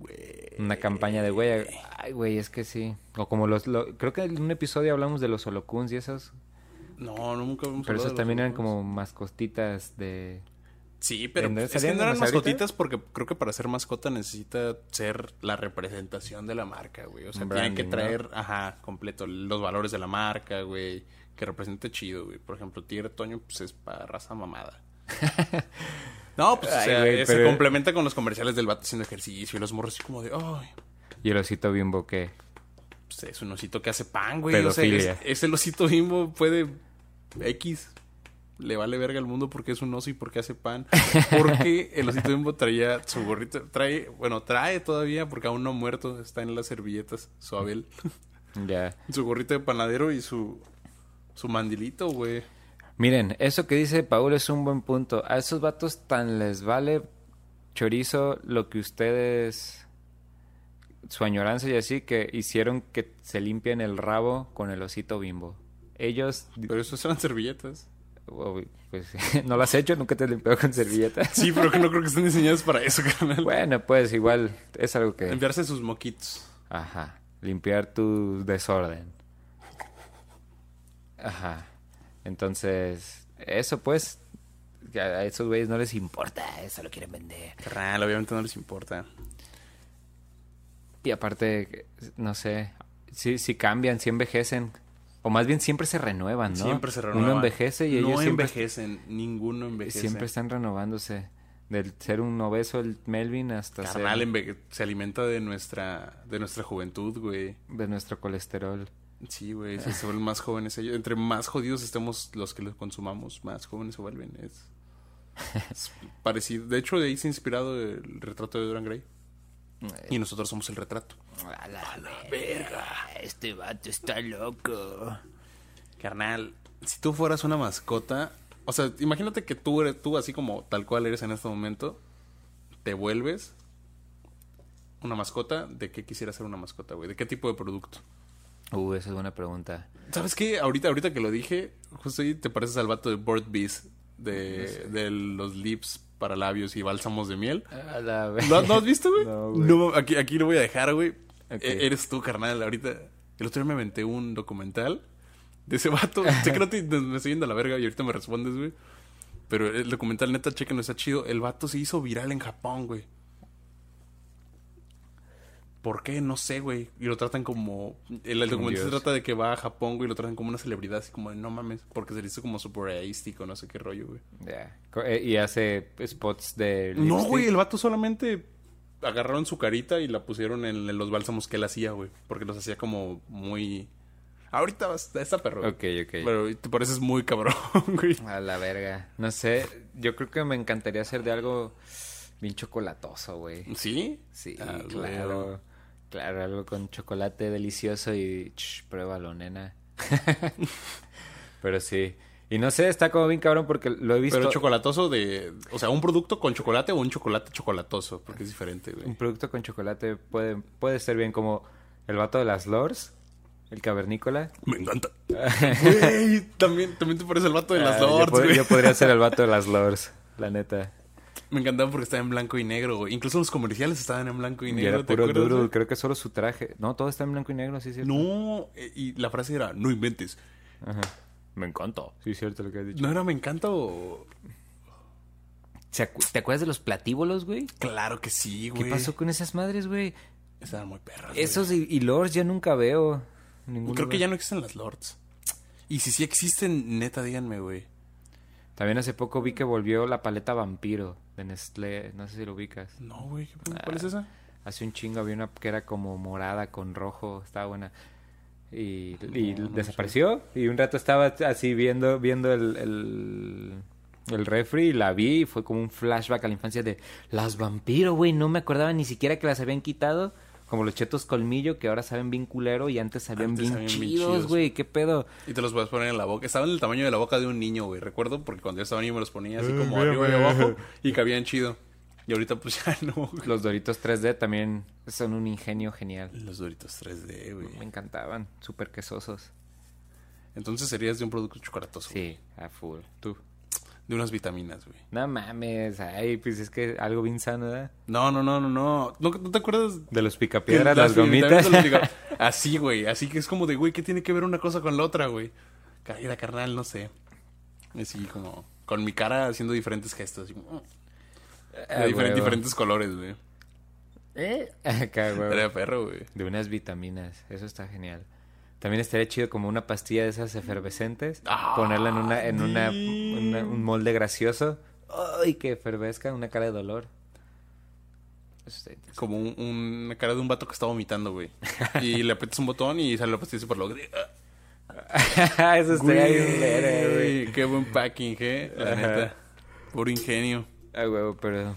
Güey. Una campaña de güey. Ay, güey, es que sí. O como los. lo- creo que en un episodio hablamos de los holocuns y esos. No, nunca hemos Pero esos de también eran como mascotitas de. Sí, pero ¿En dónde es que salían no eran ahorita? mascotitas porque creo que para ser mascota necesita ser la representación de la marca, güey. O sea, Un tienen que branding, ¿no? traer, ajá, completo, los valores de la marca, güey. Que represente chido, güey. Por ejemplo, Tigre Toño, pues es para raza mamada. no, pues o Ay, sea, güey, se pero- complementa con los comerciales del vato haciendo ejercicio y los morros así como de, ay, Y el osito bimbo que. pues es un osito que hace pan, güey. O sea, Pedofilia. es, es el osito bimbo, puede X. Le vale verga al mundo porque es un oso y porque hace pan. Porque el osito bimbo traía su gorrito, trae, bueno, trae todavía porque aún no ha muerto, está en las servilletas, su Abel. Ya. Su gorrito de panadero y su, su mandilito, güey. Miren, eso que dice Paul es un buen punto. A esos vatos tan les vale chorizo lo que ustedes, su añoranza y así, que hicieron que se limpien el rabo con el osito bimbo. Ellos, Pero esos eran servilletas. oh, pues no lo has hecho, nunca te limpiado con servilletas. Sí, pero que no creo que estén diseñados para eso, carnal. Bueno, pues igual es algo que... Limpiarse sus moquitos. Ajá. Limpiar tu desorden. Ajá. Entonces, eso pues, a esos güeyes no les importa, eso lo quieren vender. Carnal, obviamente no les importa. Y aparte, no sé, si, si cambian, si envejecen, o más bien siempre se renuevan, ¿no? Siempre se renuevan. Uno envejece y no ellos siempre, envejecen. Ninguno envejece. siempre están renovándose. Del ser un obeso el Melvin hasta Carnal ser se alimenta de nuestra de nuestra juventud, güey. de nuestro colesterol. Sí, güey, se, se vuelven más jóvenes ellos. Entre más jodidos estemos los que los consumamos, más jóvenes se vuelven. Es, es parecido. De hecho, de ahí se ha inspirado el retrato de Dorian Gray. Y nosotros somos el retrato. A la, verga. Este vato está loco. Carnal, si tú fueras una mascota, o sea, imagínate que tú eres tú así como tal cual eres en este momento, te vuelves una mascota, ¿de qué quisiera ser una mascota, güey? ¿De qué tipo de producto? Uh, esa es buena pregunta. ¿Sabes qué? Ahorita, ahorita que lo dije, justo ahí te pareces al vato de Bird Bees, de, de los lips para labios y bálsamos de miel. A la ¿Lo, ¿lo has visto, güey? No, güey. No, aquí, aquí lo voy a dejar, güey. E- eres tú, carnal. Ahorita, el otro día me aventé un documental de ese vato. sé que no te, me estoy yendo a la verga y ahorita me respondes, güey. Pero el documental, neta, chequenlo, está chido. El vato se hizo viral en Japón, güey. ¿Por qué? No sé, güey. Y lo tratan como... El, el documental se trata de que va a Japón, güey, y lo tratan como una celebridad, así como de no mames, porque se le hizo como super artístico, no sé qué rollo, güey. Eh, Y hace spots de No, güey, el vato solamente agarraron su carita y la pusieron en, en los bálsamos que él hacía, güey. Porque los hacía como muy... Ahorita vas- está perro. Ok, ok. Pero te pareces muy cabrón, güey. A la verga. No sé, yo creo que me encantaría hacer de algo bien chocolatoso, güey. ¿Sí? Sí, Ah, claro. güey. Claro, algo con chocolate delicioso y ch, pruébalo, nena. Pero sí. Y no sé, está como bien cabrón porque lo he visto. Pero chocolatoso de... O sea, un producto con chocolate o un chocolate chocolatoso. Porque es diferente, Un güey. producto con chocolate puede, puede ser bien como el vato de las lores, el cavernícola. Me encanta. Güey, también, también te pareces el vato de las Ah, yo lords, pod- güey. yo podría ser el vato de las lores, la neta. Me encantaba porque estaba en blanco y negro, güey. Incluso los comerciales estaban en blanco y Y negro. era ¿te puro duro, creo que solo su traje. No, todo está en blanco y negro, sí, sí. No, eh, y la frase era, no inventes. Ajá. Me encantó. Sí, es cierto lo que has dicho. ¿No era me encanta o...? ¿Se acu- ¿Te acuerdas de los platíbolos, güey? Claro que sí, ¿Qué güey. pasó con esas madres, güey? Estaban muy perras. güey. Esos y, y lords ya nunca veo. Ninguno, Creo que ya no existen las lords. Y si sí existen, neta, díganme, güey. También hace poco vi que volvió la paleta vampiro de Nestlé. No sé si lo ubicas. No, güey. Ah. ¿Cuál es esa? Hace un chingo había una que era como morada con rojo. Estaba buena. Y, y No, no me desapareció. Y un rato estaba así viendo, viendo el, el, el refri y la vi. Y fue como un flashback a la infancia de las vampiro, güey. No me acordaba ni siquiera que las habían quitado. Como los chetos colmillo que ahora saben bien culero y antes sabían Antes bien sabían bien chidos, güey. ¿Qué pedo? Y te los puedes poner en la boca. Estaban del tamaño de la boca de un niño, güey. Recuerdo porque cuando yo estaba niño me los ponía así como mira, arriba y abajo. Y cabían chido. Y ahorita pues ya no, güey. Los Doritos 3D también son un ingenio genial. Los Doritos 3D, güey. Me encantaban, súper quesosos. Entonces serías de un producto chocolatoso. Sí, a full. Tú. De unas vitaminas, güey. No mames, ay, pues es que algo bien sano, ¿verdad? No, no, no, no, no. ¿No, no te acuerdas? De los picapiedras, las vitaminas gomitas. de los pica- Así, güey. Así que es como de, güey, ¿qué tiene que ver una cosa con la otra, güey? Caída carnal, no sé. Así como, con mi cara haciendo diferentes gestos. Así, como, de Ah, huevo. diferentes colores, güey. Eh, Acá, güey. Era perro, güey. De unas vitaminas, eso está genial. También estaría chido como una pastilla de esas efervescentes, Ah, ponerla en una en una, un molde gracioso, ay, que efervezca, una cara de dolor. Como un, un- una cara de un vato que está vomitando, güey. Y le aprietas un botón y sale la pastilla super loco. eso estaría bien güey. Qué buen packing, ¿eh? La neta. Puro ingenio. Ah, huevo, pero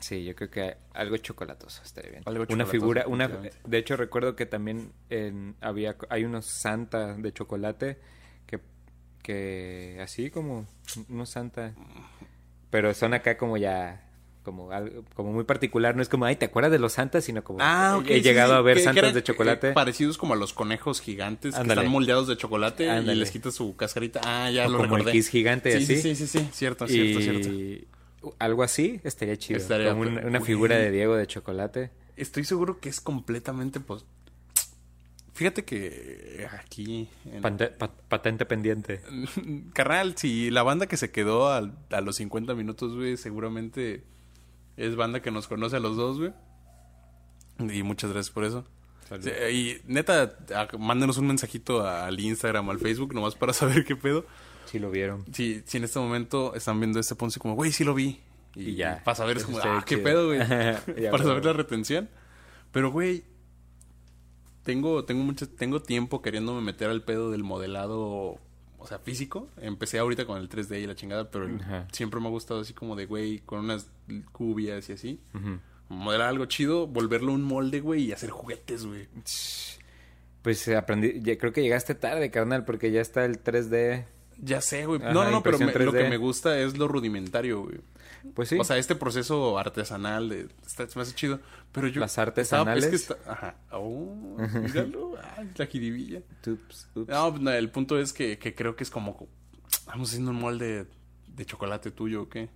sí, yo creo que algo chocolatoso estaría bien. Algo una figura, una de hecho recuerdo que también en, había hay unos Santa de chocolate que que así como unos Santa pero son acá como ya como algo como muy particular, no es como, ay, ¿te acuerdas de los Santas? Sino como Ah, he llegado a ver Que- que Santas eran, de chocolate. eh, parecidos como a los conejos gigantes que están moldeados de chocolate Ándale. y les quitas su cascarita. Ah, ya O lo como el recordé. Kiss gigante, sí, así. Sí, sí, sí, sí. Cierto, cierto, cierto. Algo así estaría chido, Estaría como una, figura de Diego de chocolate. Estoy seguro que es completamente... Pues... Fíjate que aquí... en- Pante- pa- patente pendiente. Carnal, si la banda que se quedó al- a, los 50 minutos, güey, seguramente es banda que nos conoce a los dos, güey. Y muchas gracias por eso. Sí, y neta, a- mándenos un mensajito al Instagram, al Facebook, nomás para saber qué pedo. Si lo vieron. Si, si en este momento están viendo este ponce como, güey, sí lo vi. Y ya. Para saber, es como, ah, qué chido. pedo, güey. Para saber la retención. Pero, güey, tengo, tengo mucho, tengo tiempo queriéndome meter al pedo del modelado, o sea, físico. Empecé ahorita con el 3D y la chingada, pero Ajá. siempre me ha gustado así como de, güey, con unas cubias y así. Modelar algo chido, volverlo un molde, güey, y hacer juguetes, güey. Pues aprendí, ya creo que llegaste tarde, carnal, porque ya está el 3D. Ya sé, güey. Ajá, No, no, no, pero me- lo 3D. que me gusta es lo rudimentario, güey. Pues sí. O sea, este proceso artesanal de, está, se me hace chido. Pero yo. Las estaba- artesanales. es que está, ajá. Oh, míralo. Ay, la jiribilla. Ups, ups. No, no, el punto es que, que creo que es como. Vamos haciendo un molde de chocolate tuyo, ¿o qué?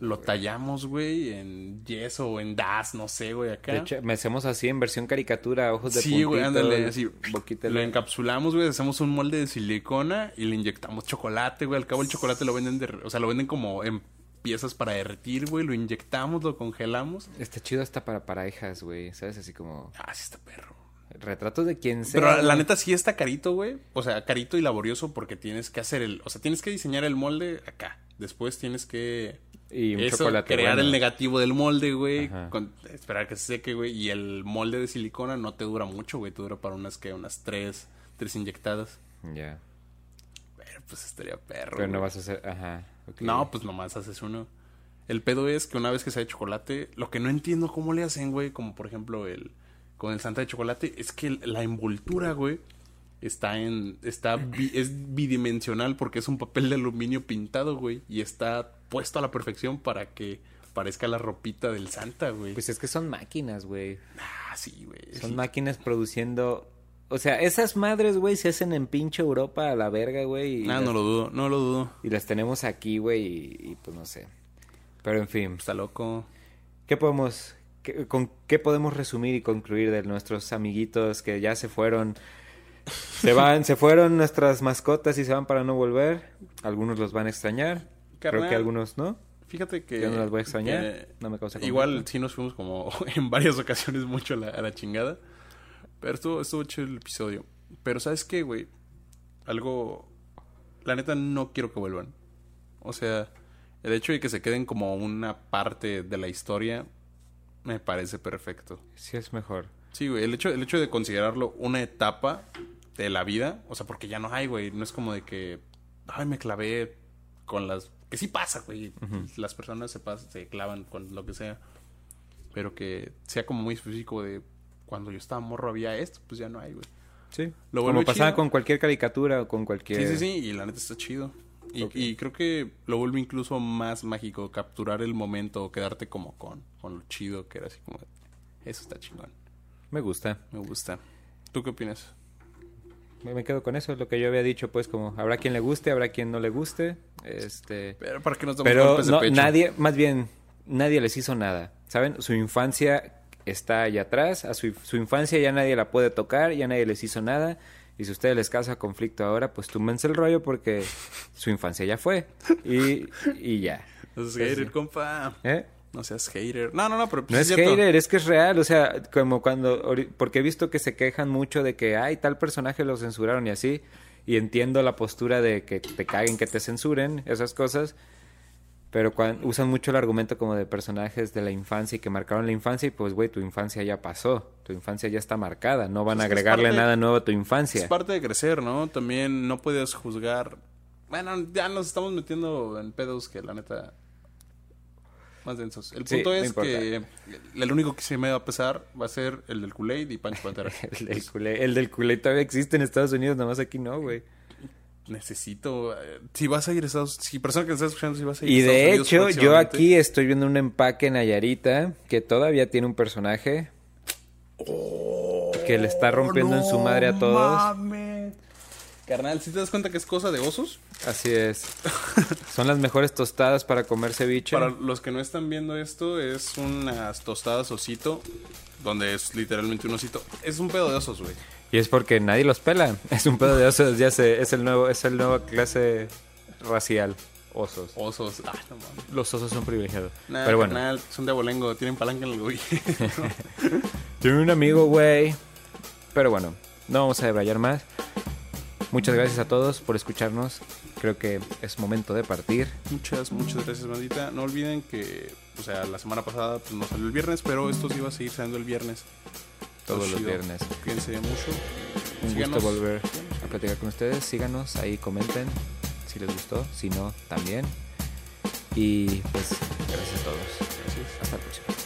Lo güey. tallamos, güey, en yeso o en das, no sé, güey, acá. De hecho, me hacemos así en versión caricatura, ojos de Sí, güey, ándale, así. boquita Lo encapsulamos, güey, hacemos un molde de silicona y le inyectamos chocolate, güey. Al cabo el chocolate lo venden de, o sea, lo venden como en piezas para derretir, güey. Lo inyectamos, lo congelamos. Está chido hasta para parejas, güey, ¿sabes? Así como Ah, sí está perro. retratos de quien sea. Pero la neta sí está carito, güey. O sea, carito y laborioso porque tienes que hacer el, o sea, tienes que diseñar el molde acá. Después tienes que Y un eso, chocolate crear bueno. el negativo del molde, güey. Con- Esperar que se seque, güey. Y el molde de silicona no te dura mucho, güey. Te dura para unas que unas tres, tres inyectadas. Ya. Pero pues estaría perro. Pero no güey. vas a hacer, ajá. No, pues nomás haces uno. El pedo es que una vez que sea de chocolate, lo que no entiendo cómo le hacen, güey, como por ejemplo el con el Santa de chocolate, es que la envoltura, güey, está en está bi- es bidimensional porque es un papel de aluminio pintado, güey, y está puesto a la perfección para que parezca la ropita del Santa, güey. Pues es que son máquinas, güey. ah, sí, güey. Son sí. máquinas produciendo. O sea, esas madres, güey, se hacen en pinche Europa a la verga, güey. Ah, las- no lo dudo, no lo dudo. y las tenemos aquí, güey, y, y pues no sé. Pero en fin, Está loco. ¿qué podemos, qué- con qué podemos resumir y concluir de nuestros amiguitos que ya se fueron? Se van, se fueron nuestras mascotas y se van para no volver. Algunos los van a extrañar. Creo que algunos no. Fíjate que. Yo no las voy a extrañar. No me causa Igual sí nos fuimos como en varias ocasiones mucho a la, a la chingada. Pero estuvo, estuvo chido el episodio. Pero ¿sabes qué, güey? Algo... La neta no quiero que vuelvan. O sea, el hecho de que se queden como una parte de la historia me parece perfecto. Sí es mejor. Sí, güey. El hecho, el hecho de considerarlo una etapa de la vida. O sea, porque ya no hay, güey. No es como de que... Ay, me clavé con las... Que sí pasa, güey. Las personas se, pas- se clavan con lo que sea. Pero que sea como muy específico de... Cuando yo estaba morro había esto. Pues ya no hay, güey. Sí. Lo pasaba chido. con cualquier caricatura o con cualquier... Sí, sí, sí. Y la neta está chido. Y creo que lo vuelve incluso más mágico. Capturar el momento. O quedarte como con, con lo chido. Que era así como... Eso está chingón. Me gusta. Me gusta. ¿Tú qué opinas? Me quedo con eso, lo que yo había dicho, pues como habrá quien le guste, habrá quien no le guste, este, Pero para que nos damos pero golpes de no, pecho. nadie, más bien, nadie les hizo nada, ¿saben? Su infancia está allá atrás, a su, su infancia ya nadie la puede tocar, ya nadie les hizo nada, y si a ustedes les causa conflicto ahora, pues túmense el rollo porque su infancia ya fue, y, y ya. No hater, compa. ¿Eh? No seas hater. No, no, no, pero pues No es cierto. hater, es que es real, o sea, como cuando, porque he visto que se quejan mucho de que, ay, tal personaje lo censuraron y así, y entiendo la postura de que te caguen, que te censuren, esas cosas, pero usan mucho el argumento como de personajes de la infancia y que marcaron la infancia y pues, güey, tu infancia ya pasó, tu infancia ya está marcada, no van a es agregarle nada nuevo a tu infancia. Es parte de crecer, ¿no? También no puedes juzgar. Bueno, ya nos estamos metiendo en pedos que la neta. Más densos. El Sí, punto no es importa. que el único que se me va a pesar va a ser el del Kool-Aid y Pancho Pantera. El del culé, el del culé todavía existe en Estados Unidos, nomás aquí no, güey. Necesito. eh, si vas a ir a Estados Si persona que está escuchando, si vas a ir Y a Estados de Unidos hecho, yo aquí estoy viendo un empaque en Nayarita que todavía tiene un personaje que le está rompiendo en su madre a todos. mames. Carnal, si te das cuenta que es cosa de osos? Así es. Son las mejores tostadas para comer ceviche. Para los que no están viendo esto, es unas tostadas osito, donde es literalmente un osito. Es un pedo de osos, güey. Y es porque nadie los pela. Es un pedo de osos, ya sé, es el nuevo, es el nuevo clase racial. Osos. Osos. Ah, no mames. Los osos son privilegiados. Nah, Pero bueno, carnal, son de abolengo, tienen palanca en el gobierno. Tengo un amigo, güey. Pero bueno, no vamos a debrayar más. Muchas gracias a todos por escucharnos. Creo que es momento de partir. muchas, muchas gracias, bandita. No olviden que, o sea, la semana pasada pues, no salió el viernes, pero esto sí va a seguir saliendo el viernes. Todos los viernes. Cuídense mucho. Un Síganos. gusto volver a platicar con ustedes. Síganos ahí, comenten si les gustó. Si no, también. Y pues, gracias a todos. Gracias. Hasta la próxima.